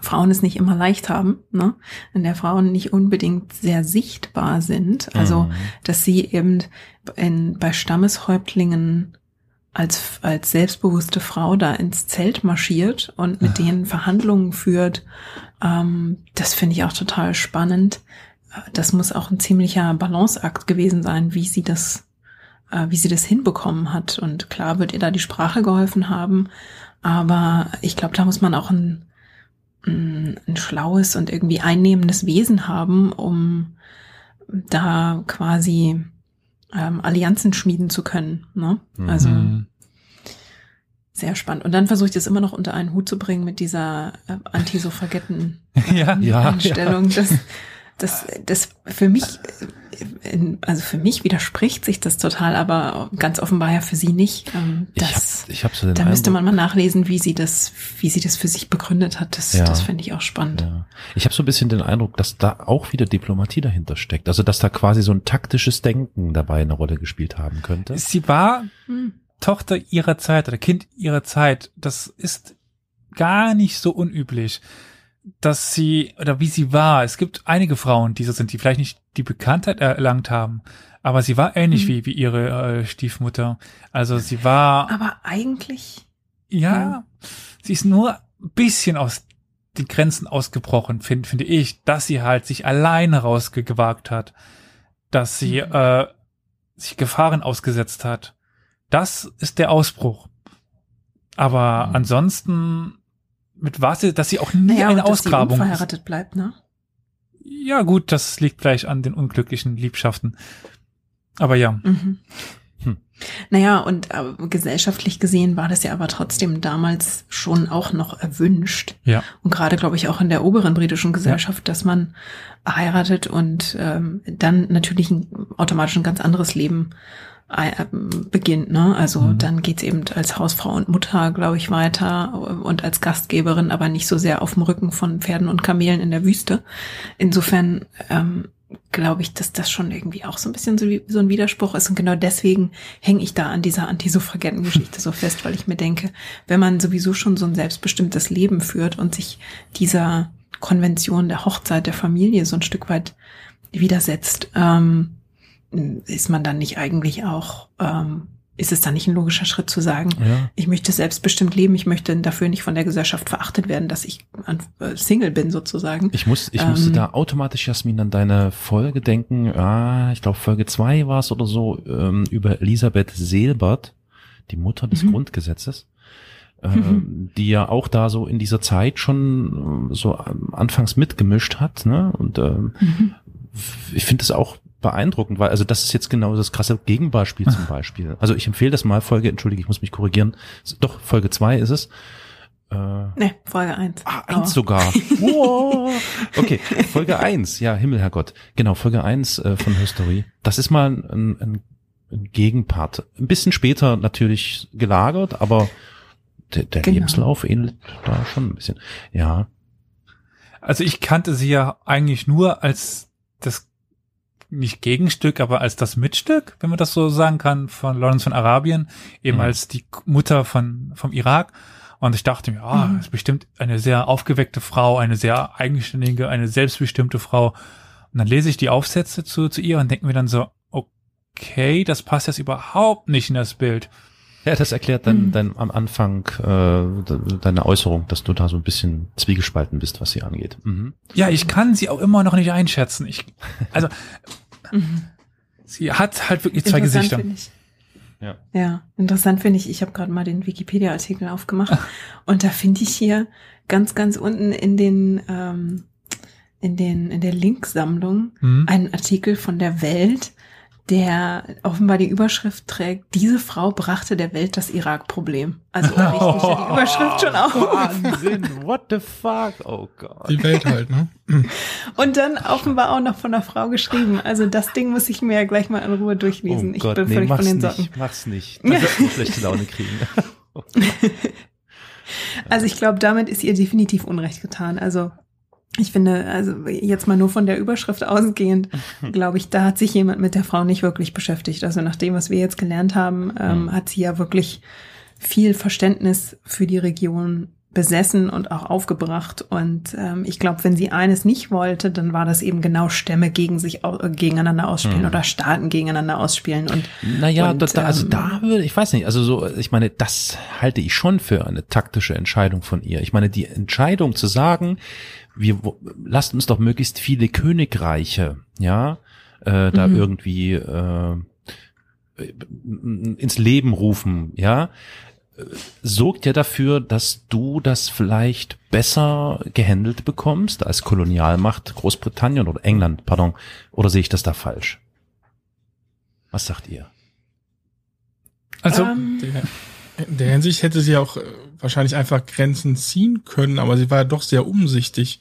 Frauen es nicht immer leicht haben, ne? in der Frauen nicht unbedingt sehr sichtbar sind. Also Mhm. dass sie eben in, bei Stammeshäuptlingen als, als selbstbewusste Frau da ins Zelt marschiert und mit denen Verhandlungen führt, ähm, das finde ich auch total spannend. Das muss auch ein ziemlicher Balanceakt gewesen sein, wie sie das, äh, wie sie das hinbekommen hat. Und klar wird ihr da die Sprache geholfen haben, aber ich glaube, da muss man auch ein, ein, ein schlaues und irgendwie einnehmendes Wesen haben, um da quasi ähm, Allianzen schmieden zu können. Ne? Also Mhm. sehr spannend. Und dann versuche ich das immer noch unter einen Hut zu bringen mit dieser äh, Anti-Suffragetten Ja. Ja, Einstellung. Das, das, das für mich, also für mich widerspricht sich das total, aber ganz offenbar ja für sie nicht. Ähm, Ich habe das, ich hab so den da müsste man mal nachlesen, wie sie das, wie sie das für sich begründet hat. Das, Ja. das finde ich auch spannend. Ja. Ich habe so ein bisschen den Eindruck, dass da auch wieder Diplomatie dahinter steckt. Also dass da quasi so ein taktisches Denken dabei eine Rolle gespielt haben könnte. Sie war Hm. Tochter ihrer Zeit oder Kind ihrer Zeit. Das ist gar nicht so unüblich, dass sie oder wie sie war. Es gibt einige Frauen, die so sind, die vielleicht nicht die Bekanntheit erlangt haben, aber sie war ähnlich Mhm. wie, wie ihre äh, Stiefmutter. Also sie war, Aber eigentlich, ja, ja. sie ist nur ein bisschen aus den Grenzen ausgebrochen, finde finde ich, dass sie halt sich alleine rausgewagt hat, dass sie Mhm. äh, sich Gefahren ausgesetzt hat. Das ist der Ausbruch. Aber Mhm. ansonsten mit was, dass sie auch nie naja, eine und dass sie Ausgrabung unverheiratet bleibt, ne? Ja gut, das liegt vielleicht an den unglücklichen Liebschaften. Aber ja, Mhm. Hm. Naja, und äh, gesellschaftlich gesehen war das ja aber trotzdem damals schon auch noch erwünscht. ja. Und gerade, glaube ich, auch in der oberen britischen Gesellschaft, dass man heiratet und ähm, dann natürlich ein, automatisch ein ganz anderes Leben beginnt. Ne? Also Mhm. dann geht's eben als Hausfrau und Mutter, glaube ich, weiter und als Gastgeberin, aber nicht so sehr auf dem Rücken von Pferden und Kamelen in der Wüste. Insofern ähm, glaube ich, dass das schon irgendwie auch so ein bisschen so, so ein Widerspruch ist. Und genau deswegen hänge ich da an dieser Anti-Suffragetten-Geschichte so fest, weil ich mir denke, wenn man sowieso schon so ein selbstbestimmtes Leben führt und sich dieser Konvention der Hochzeit der Familie so ein Stück weit widersetzt, ähm, ist man dann nicht eigentlich auch, ähm, ist es dann nicht ein logischer Schritt zu sagen, Ja. ich möchte selbstbestimmt leben, ich möchte dafür nicht von der Gesellschaft verachtet werden, dass ich äh, Single bin sozusagen. Ich muss, ich musste Ähm. da automatisch, Jasmin, an deine Folge denken. Ah, ich glaube Folge zwei war es oder so ähm, über Elisabeth Seelbert, die Mutter des Mhm. Grundgesetzes, ähm, die ja auch da so in dieser Zeit schon ähm, so anfangs mitgemischt hat. Ne? Und ähm, Mhm. ich finde das auch beeindruckend, weil also das ist jetzt genau das krasse Gegenbeispiel zum Beispiel. Also ich empfehle das mal, Folge, entschuldige, ich muss mich korrigieren, doch, Folge zwei ist es. Äh, Ne, Folge 1. Ah, eins sogar. wow. Okay, Folge eins. Ja, Himmel, Herrgott. Genau, Folge eins äh, von History. Das ist mal ein, ein, ein Gegenpart. Ein bisschen später natürlich gelagert, aber der, der Genau. Lebenslauf ähnelt da schon ein bisschen. Ja. Also ich kannte sie ja eigentlich nur als das nicht Gegenstück, aber als das Mitstück, wenn man das so sagen kann, von Lawrence von Arabien, eben Mhm. als die Mutter von vom Irak. Und ich dachte mir, ah, Mhm. ist bestimmt eine sehr aufgeweckte Frau, eine sehr eigenständige, eine selbstbestimmte Frau. Und dann lese ich die Aufsätze zu, zu ihr und denke mir dann so, okay, das passt jetzt überhaupt nicht in das Bild. Ja, das erklärt dann, Mhm. dann am Anfang äh, de- deine Äußerung, dass du da so ein bisschen zwiegespalten bist, was sie angeht. Mhm. Ja, ich kann sie auch immer noch nicht einschätzen. Ich, also, Mhm. sie hat halt wirklich zwei Interessant Gesichter. finde Ich. Ja. Ja, interessant finde ich, ich habe gerade mal den Wikipedia-Artikel aufgemacht und da finde ich hier ganz, ganz unten in den, ähm, in den, in der Linksammlung Hm? einen Artikel von der Welt, der offenbar die Überschrift trägt, diese Frau brachte der Welt das Irak-Problem. Also da riecht mich ja die Überschrift schon auf. Wahnsinn, what the fuck? Oh Gott. Die Welt halt, ne? Und dann offenbar auch noch von einer Frau geschrieben. Also das Ding muss ich mir ja gleich mal in Ruhe durchlesen. oh ich Gott, bin nee, völlig mach's von den Socken. nicht, mach's nicht. Das wird mir schlechte Laune kriegen. Also ich glaube, damit ist ihr definitiv Unrecht getan. Also ich finde, also jetzt mal nur von der Überschrift ausgehend, glaube ich, da hat sich jemand mit der Frau nicht wirklich beschäftigt. Also nach dem, was wir jetzt gelernt haben, ähm, Mhm. hat sie ja wirklich viel Verständnis für die Region besessen und auch aufgebracht. Und ähm, ich glaube, wenn sie eines nicht wollte, dann war das eben genau Stämme gegen sich äh, gegeneinander ausspielen Mhm. oder Staaten gegeneinander ausspielen. Und Naja, Und, da, da, also ähm, da würde, ich weiß nicht, also so, ich meine, das halte ich schon für eine taktische Entscheidung von ihr. Ich meine, die Entscheidung zu sagen, wir lasst uns doch möglichst viele Königreiche, ja, äh, da Mhm. irgendwie äh, ins Leben rufen, ja, sorgt ja dafür, dass du das vielleicht besser gehandelt bekommst als Kolonialmacht Großbritannien oder England, pardon, oder sehe ich das da falsch? Was sagt ihr? Also, ähm, Der, in der Hinsicht hätte sie auch äh, wahrscheinlich einfach Grenzen ziehen können, aber sie war ja doch sehr umsichtig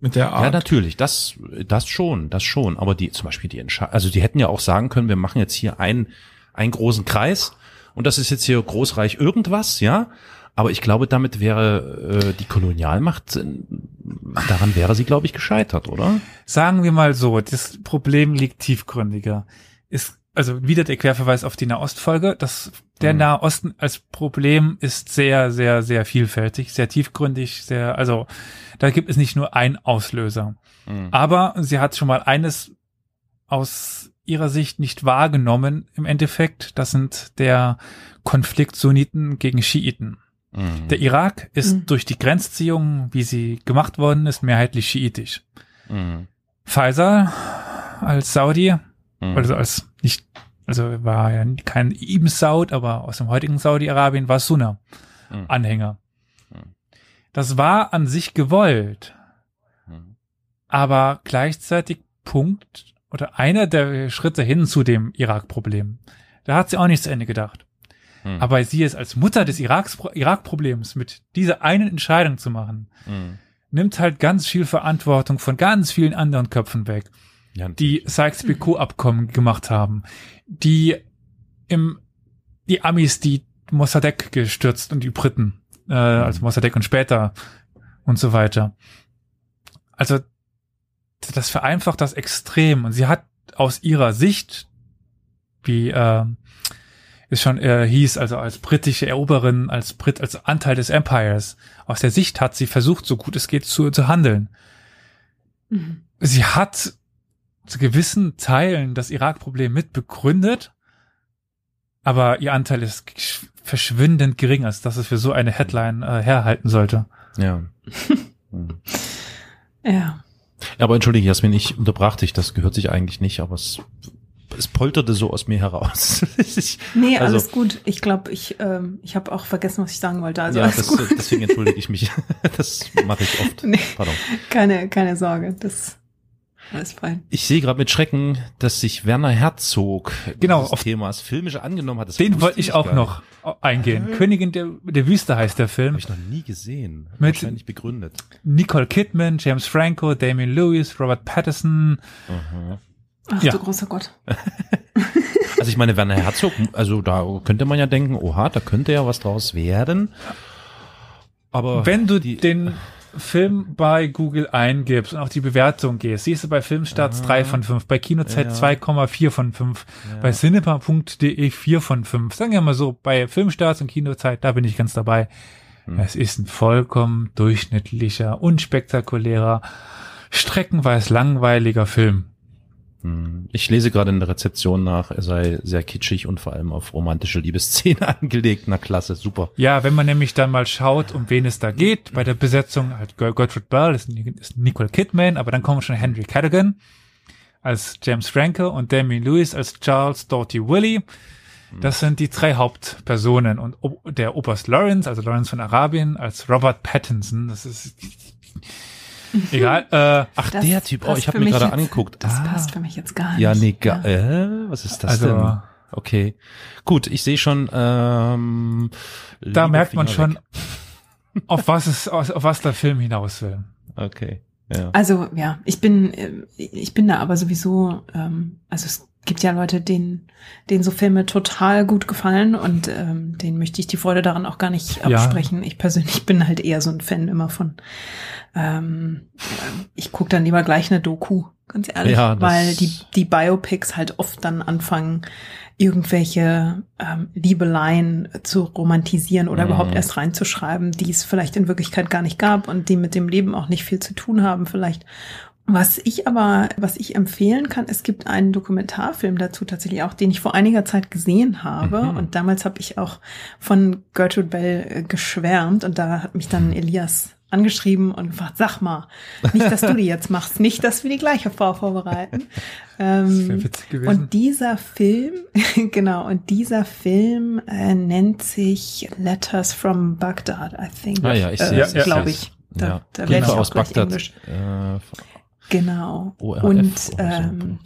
mit der Art. Ja, natürlich, das, das schon, das schon. Aber die, zum Beispiel die Entscheidung, also die hätten ja auch sagen können, wir machen jetzt hier einen, einen großen Kreis und das ist jetzt hier Großreich irgendwas, ja. Aber ich glaube, damit wäre äh, die Kolonialmacht, äh, daran wäre sie, glaube ich, gescheitert, oder? sagen wir mal so, das Problem liegt tiefgründiger. Ist, also wieder der Querverweis auf die Nahostfolge. Das, der Mhm. Nahosten als Problem ist sehr, sehr, sehr vielfältig, sehr tiefgründig, sehr, also da gibt es nicht nur einen Auslöser. Aber sie hat schon mal eines aus ihrer Sicht nicht wahrgenommen im Endeffekt. Das sind der Konflikt Sunniten gegen Schiiten. Mhm. Der Irak ist Mhm. durch die Grenzziehung, wie sie gemacht worden ist, mehrheitlich schiitisch. Mhm. Faisal als Saudi, Mhm. also als nicht, also war ja kein Ibn Saud, aber aus dem heutigen Saudi-Arabien war Sunna Mhm. Anhänger. Mhm. Das war an sich gewollt, Mhm. aber gleichzeitig Punkt oder einer der Schritte hin zu dem Irak-Problem. Da hat sie auch nicht zu Ende gedacht. Mhm. Aber sie es als Mutter des Iraks, Irak-Problems mit dieser einen Entscheidung zu machen, Mhm. nimmt halt ganz viel Verantwortung von ganz vielen anderen Köpfen weg. Ja, die Sykes-Picot-Abkommen gemacht haben, die im, die Amis, die Mossadegh gestürzt und die Briten, äh, also Mossadegh und später und so weiter. Also, das vereinfacht das extrem und sie hat aus ihrer Sicht, wie äh, es schon äh, hieß, also als britische Eroberin, als Brit, als Anteil des Empires, aus der Sicht hat sie versucht, so gut es geht, zu, zu handeln mhm. sie hat zu gewissen Teilen das Irak-Problem mit begründet, aber ihr Anteil ist verschwindend gering, als dass es für so eine Headline äh, herhalten sollte. ja. Mhm. ja. Aber entschuldige, Jasmin, ich unterbrach dich, das gehört sich eigentlich nicht, aber es, es polterte so aus mir heraus. ich, Nee, Also- alles gut. Ich glaube, ich, ähm, ich habe auch vergessen, was ich sagen wollte. Also ja, alles das, gut. deswegen entschuldige ich mich. das mache ich oft. Nee, Pardon. keine, keine Sorge. Das, Alles fein. Ich sehe gerade mit Schrecken, dass sich Werner Herzog Genau, dieses auf- Themas filmisch angenommen hat. Das Den wollte ich auch noch eingehen. Königin der, der Wüste heißt der Film. Habe ich noch nie gesehen. Mit- Wahrscheinlich begründet. Nicole Kidman, James Franco, Damien Lewis, Robert Pattinson. Ach Ja. du großer Gott. Also ich meine, Werner Herzog, also da könnte man ja denken, oha, da könnte ja was draus werden. Aber Wenn du die, den Film bei Google eingibst und auf die Bewertung gehst, siehst du bei Filmstarts 3 von 5, bei Kinozeit Ja. 2,4 von 5, bei cinema.de 4 von 5. Sagen wir mal so, bei Filmstarts und Kinozeit, da bin ich ganz dabei. Hm. Es ist ein vollkommen durchschnittlicher, unspektakulärer, streckenweise langweiliger Film. Hm, ich lese gerade in der Rezeption nach, er sei sehr kitschig und vor allem auf romantische Liebesszene angelegt. Na klasse, super. Ja, wenn man nämlich dann mal schaut, um wen es da geht, bei der Besetzung halt Ger- Gertrude Bell ist, ist Nicole Kidman, aber dann kommen schon Henry Cadogan als James Franco und Damien Lewis als Charles Doughty Willie. Das sind die drei Hauptpersonen und der Oberst Lawrence, also Lawrence von Arabien, als Robert Pattinson. Das ist egal. Äh, Ach, Das der Typ, oh, ich habe mir mich gerade angeguckt. Das ah, passt für mich jetzt gar nicht. ja, nee, ga, äh, was ist das Also- denn? Okay, gut, ich sehe schon. Ähm, da merkt man Finger schon, weg. auf was es, auf was der Film hinaus will. Okay, ja. Also ja, ich bin, äh, ich bin da aber sowieso, ähm, also es gibt ja Leute, denen, denen so Filme total gut gefallen und ähm, denen möchte ich die Freude daran auch gar nicht Ja. absprechen. Ich persönlich bin halt eher so ein Fan immer von, ähm, ich gucke dann lieber gleich eine Doku, ganz ehrlich, Ja, weil die, die Biopics halt oft dann anfangen, irgendwelche ähm, Liebeleien zu romantisieren oder Mhm. überhaupt erst reinzuschreiben, die es vielleicht in Wirklichkeit gar nicht gab und die mit dem Leben auch nicht viel zu tun haben vielleicht. Was ich aber, was ich empfehlen kann, es gibt einen Dokumentarfilm dazu tatsächlich auch, den ich vor einiger Zeit gesehen habe. Mhm. Und damals habe ich auch von Gertrude Bell äh, geschwärmt und da hat mich dann Elias angeschrieben und gefragt, sag mal, nicht, dass du die jetzt machst, nicht, dass wir die gleiche Frau vorbereiten. Ähm, wäre witzig gewesen. und dieser Film, genau, und dieser Film äh, nennt sich Letters from Baghdad, I think. Ah ja, ich äh, ich Glaube sehe ich. Da, ja. da werde ich auch aus Bagdad. Englisch. Äh, Genau. ORF und ähm,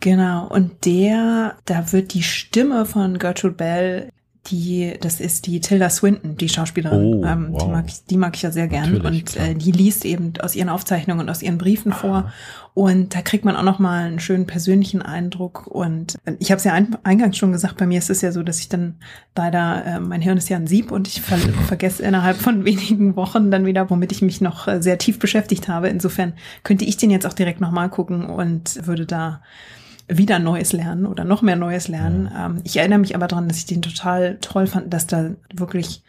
genau. Und der, da wird die Stimme von Gertrude Bell, die, das ist die Tilda Swinton, die Schauspielerin. Oh, ähm, die, wow. mag ich, die mag ich ja sehr gern. Natürlich, und klar. äh, die liest eben aus ihren Aufzeichnungen und aus ihren Briefen vor. Und da kriegt man auch noch mal einen schönen persönlichen Eindruck. Und äh, ich habe es ja ein, eingangs schon gesagt, bei mir ist es ja so, dass ich dann leider, äh, mein Hirn ist ja ein Sieb und ich ver vergesse innerhalb von wenigen Wochen dann wieder, womit ich mich noch äh, sehr tief beschäftigt habe. Insofern könnte ich den jetzt auch direkt noch mal gucken und würde da wieder Neues lernen oder noch mehr Neues lernen. Ähm, ich erinnere mich aber daran, dass ich den total toll fand, dass da wirklich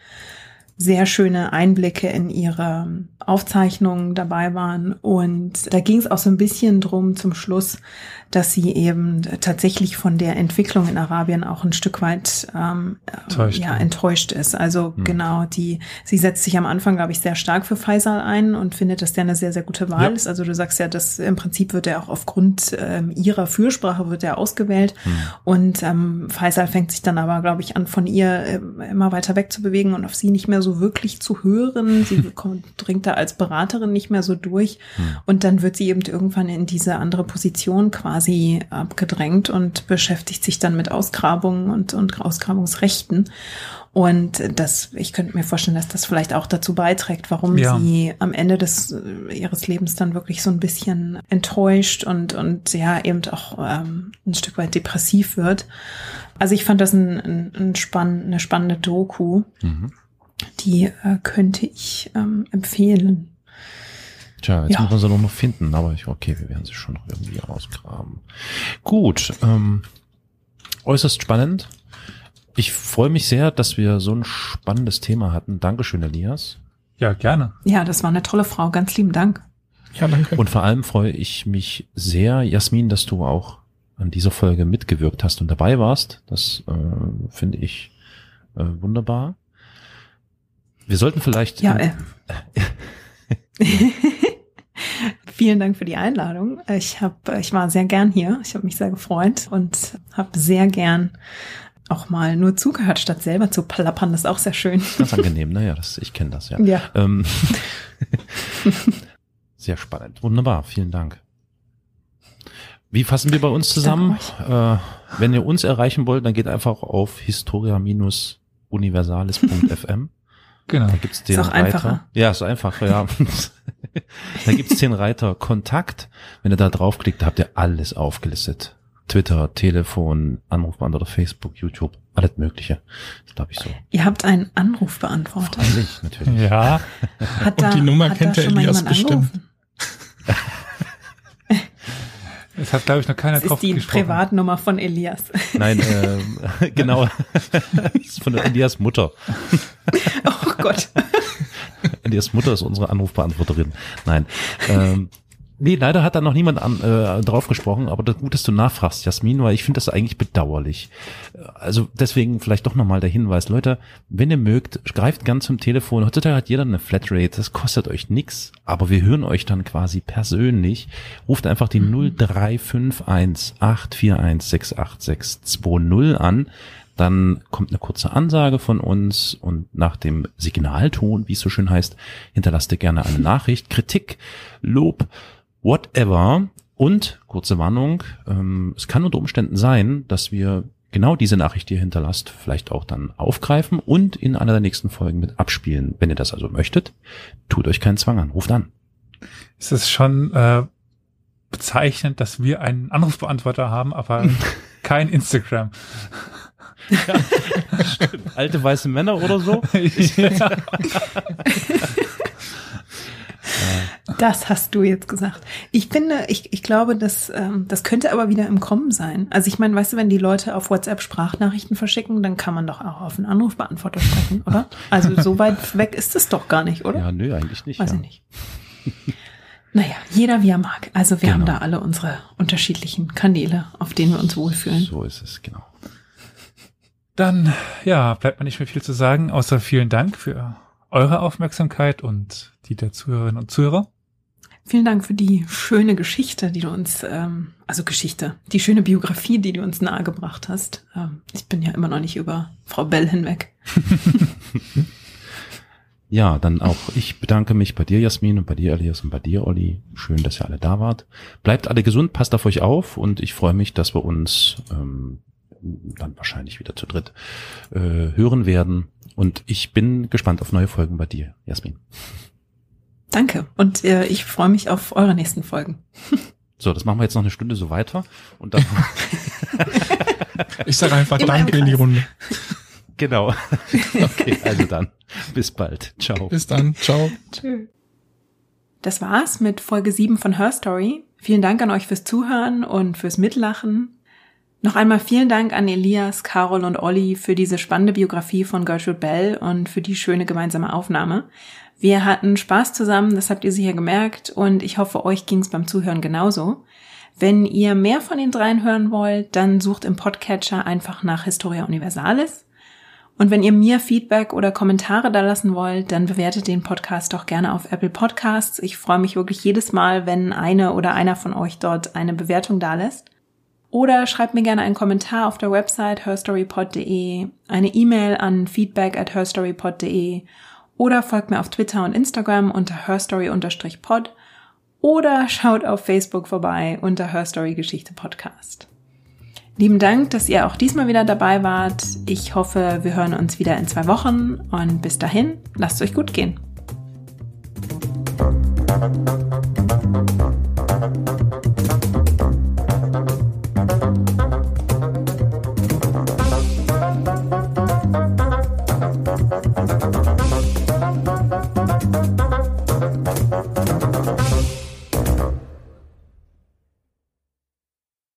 sehr schöne Einblicke in ihre Aufzeichnungen dabei waren. Und da ging es auch so ein bisschen drum zum Schluss, dass sie eben tatsächlich von der Entwicklung in Arabien auch ein Stück weit ähm, Enttäuscht ja, enttäuscht ist. Also genau, die, sie setzt sich am Anfang, glaube ich, sehr stark für Faisal ein und findet, dass der eine sehr, sehr gute Wahl Ja. ist. Also du sagst ja, dass im Prinzip wird er auch aufgrund ähm, ihrer Fürsprache wird er ausgewählt. Und ähm, Faisal fängt sich dann aber, glaube ich, an, von ihr ähm, immer weiter wegzubewegen und auf sie nicht mehr so wirklich zu hören. Sie kommt, dringt da als Beraterin nicht mehr so durch. Und dann wird sie eben irgendwann in diese andere Position quasi abgedrängt und beschäftigt sich dann mit Ausgrabungen und, und Ausgrabungsrechten. Und das, ich könnte mir vorstellen, dass das vielleicht auch dazu beiträgt, warum Ja. sie am Ende des äh, ihres Lebens dann wirklich so ein bisschen enttäuscht und und ja eben auch ähm, ein Stück weit depressiv wird. Also ich fand das ein, ein, ein spann, eine spannende Doku, Mhm. die äh, könnte ich ähm, empfehlen. Tja, jetzt Ja. muss man sie nur noch finden, aber ich, okay, wir werden sie schon noch irgendwie ausgraben. Gut, ähm, äußerst spannend. Ich freue mich sehr, dass wir so ein spannendes Thema hatten. Dankeschön, Elias. Ja, gerne. Ja, das war eine tolle Frau. Ganz lieben Dank. Ja, danke. Und vor allem freue ich mich sehr, Jasmin, dass du auch an dieser Folge mitgewirkt hast und dabei warst. Das äh, finde ich äh, wunderbar. Wir sollten vielleicht Ja, äh. Vielen Dank für die Einladung. Ich hab, ich war sehr gern hier. Ich habe mich sehr gefreut und habe sehr gern auch mal nur zugehört, statt selber zu plappern. Das ist auch sehr schön. ganz angenehm. Naja, das, ich kenne das ja. Ja. Ähm, sehr spannend. Wunderbar. Vielen Dank. Wie fassen wir bei uns zusammen? Äh, wenn ihr uns erreichen wollt, dann geht einfach auf historia-universales.fm. Genau. Da gibt's den Ist auch Reiter. einfacher. Ja, ist einfacher, ja. da gibt's den Reiter Kontakt. Wenn ihr da draufklickt, habt ihr alles aufgelistet. Twitter, Telefon, Anrufbeantworter, Facebook, YouTube, alles Mögliche. Das glaube ich so. Ihr habt einen Anrufbeantworter. Freilich, natürlich. Ja, Hat Und da, die Nummer hat kennt der Elias jemand bestimmt. angerufen? es hat, glaube ich, noch keiner Das drauf ist die gesprochen. Privatnummer von Elias. Nein, äh, genau. das ist von der Elias Mutter. Oh Gott. Elias Mutter ist unsere Anrufbeantworterin. Nein. Ähm, nee, leider hat da noch niemand an, äh, drauf gesprochen, aber das gut, dass du nachfragst, Jasmin, weil ich finde das eigentlich bedauerlich. Also deswegen vielleicht doch nochmal der Hinweis, Leute, wenn ihr mögt, greift ganz zum Telefon. Heutzutage hat jeder eine Flatrate, das kostet euch nix, aber wir hören euch dann quasi persönlich. Ruft einfach die 0351 841 68620 an. Dann kommt eine kurze Ansage von uns und nach dem Signalton, wie es so schön heißt, hinterlasst ihr gerne eine Nachricht, Kritik, Lob, whatever. Und kurze Warnung, ähm, es kann unter Umständen sein, dass wir genau diese Nachricht, die ihr hinterlasst, vielleicht auch dann aufgreifen und in einer der nächsten Folgen mit abspielen. Wenn ihr das also möchtet, tut euch keinen Zwang an, ruft an. Es ist schon äh, bezeichnend, dass wir einen Anrufbeantworter haben, aber kein Instagram. Alte weiße Männer oder so? ja. Das hast du jetzt gesagt. Ich finde, ich, ich glaube, das, ähm, das könnte aber wieder im Kommen sein. Also ich meine, weißt du, wenn die Leute auf WhatsApp Sprachnachrichten verschicken, dann kann man doch auch auf einen Anrufbeantworter sprechen, oder? Also so weit weg ist es doch gar nicht, oder? Ja, nö, eigentlich nicht. Weiß ja. ich nicht. Naja, jeder wie er mag. Also wir haben Genau. da alle unsere unterschiedlichen Kanäle, auf denen wir uns wohlfühlen. So ist es, genau. Dann, ja, bleibt mir nicht mehr viel zu sagen, außer vielen Dank für eure Aufmerksamkeit und die der Zuhörerinnen und Zuhörer. Vielen Dank für die schöne Geschichte, die du uns, ähm, also Geschichte, die schöne Biografie, die du uns nahegebracht hast. Ähm, ich bin ja immer noch nicht über Frau Bell hinweg. Ja, dann auch ich bedanke mich bei dir, Jasmin, und bei dir, Elias, und bei dir, Olli. Schön, dass ihr alle da wart. Bleibt alle gesund, passt auf euch auf und ich freue mich, dass wir uns ähm, dann wahrscheinlich wieder zu dritt äh, hören werden. Und ich bin gespannt auf neue Folgen bei dir, Jasmin. Danke. Und äh, ich freue mich auf eure nächsten Folgen. So, das machen wir jetzt noch eine Stunde so weiter. Und dann Ich sage einfach Immer im Danke in die. Runde. genau. Okay, also dann. Bis bald. Ciao. Bis dann. Ciao. Tschö. Das war's mit Folge 7 von Her Story. Vielen Dank an euch fürs Zuhören und fürs Mitlachen. Noch einmal vielen Dank an Elias, Carol und Olli für diese spannende Biografie von Gertrude Bell und für die schöne gemeinsame Aufnahme. Wir hatten Spaß zusammen, das habt ihr sicher gemerkt und ich hoffe, euch ging's beim Zuhören genauso. Wenn ihr mehr von den dreien hören wollt, dann sucht im Podcatcher einfach nach Historia Universalis. Und wenn ihr mir Feedback oder Kommentare da lassen wollt, dann bewertet den Podcast doch gerne auf Apple Podcasts. Ich freue mich wirklich jedes Mal, wenn eine oder einer von euch dort eine Bewertung da lässt. Oder schreibt mir gerne einen Kommentar auf der Website herstorypod.de, eine E-Mail an feedback at herstorypod.de oder folgt mir auf Twitter und Instagram unter herstory-pod oder schaut auf Facebook vorbei unter Herstory Geschichte Podcast. Lieben Dank, dass ihr auch diesmal wieder dabei wart. Ich hoffe, wir hören uns wieder in zwei Wochen und bis dahin, lasst es euch gut gehen.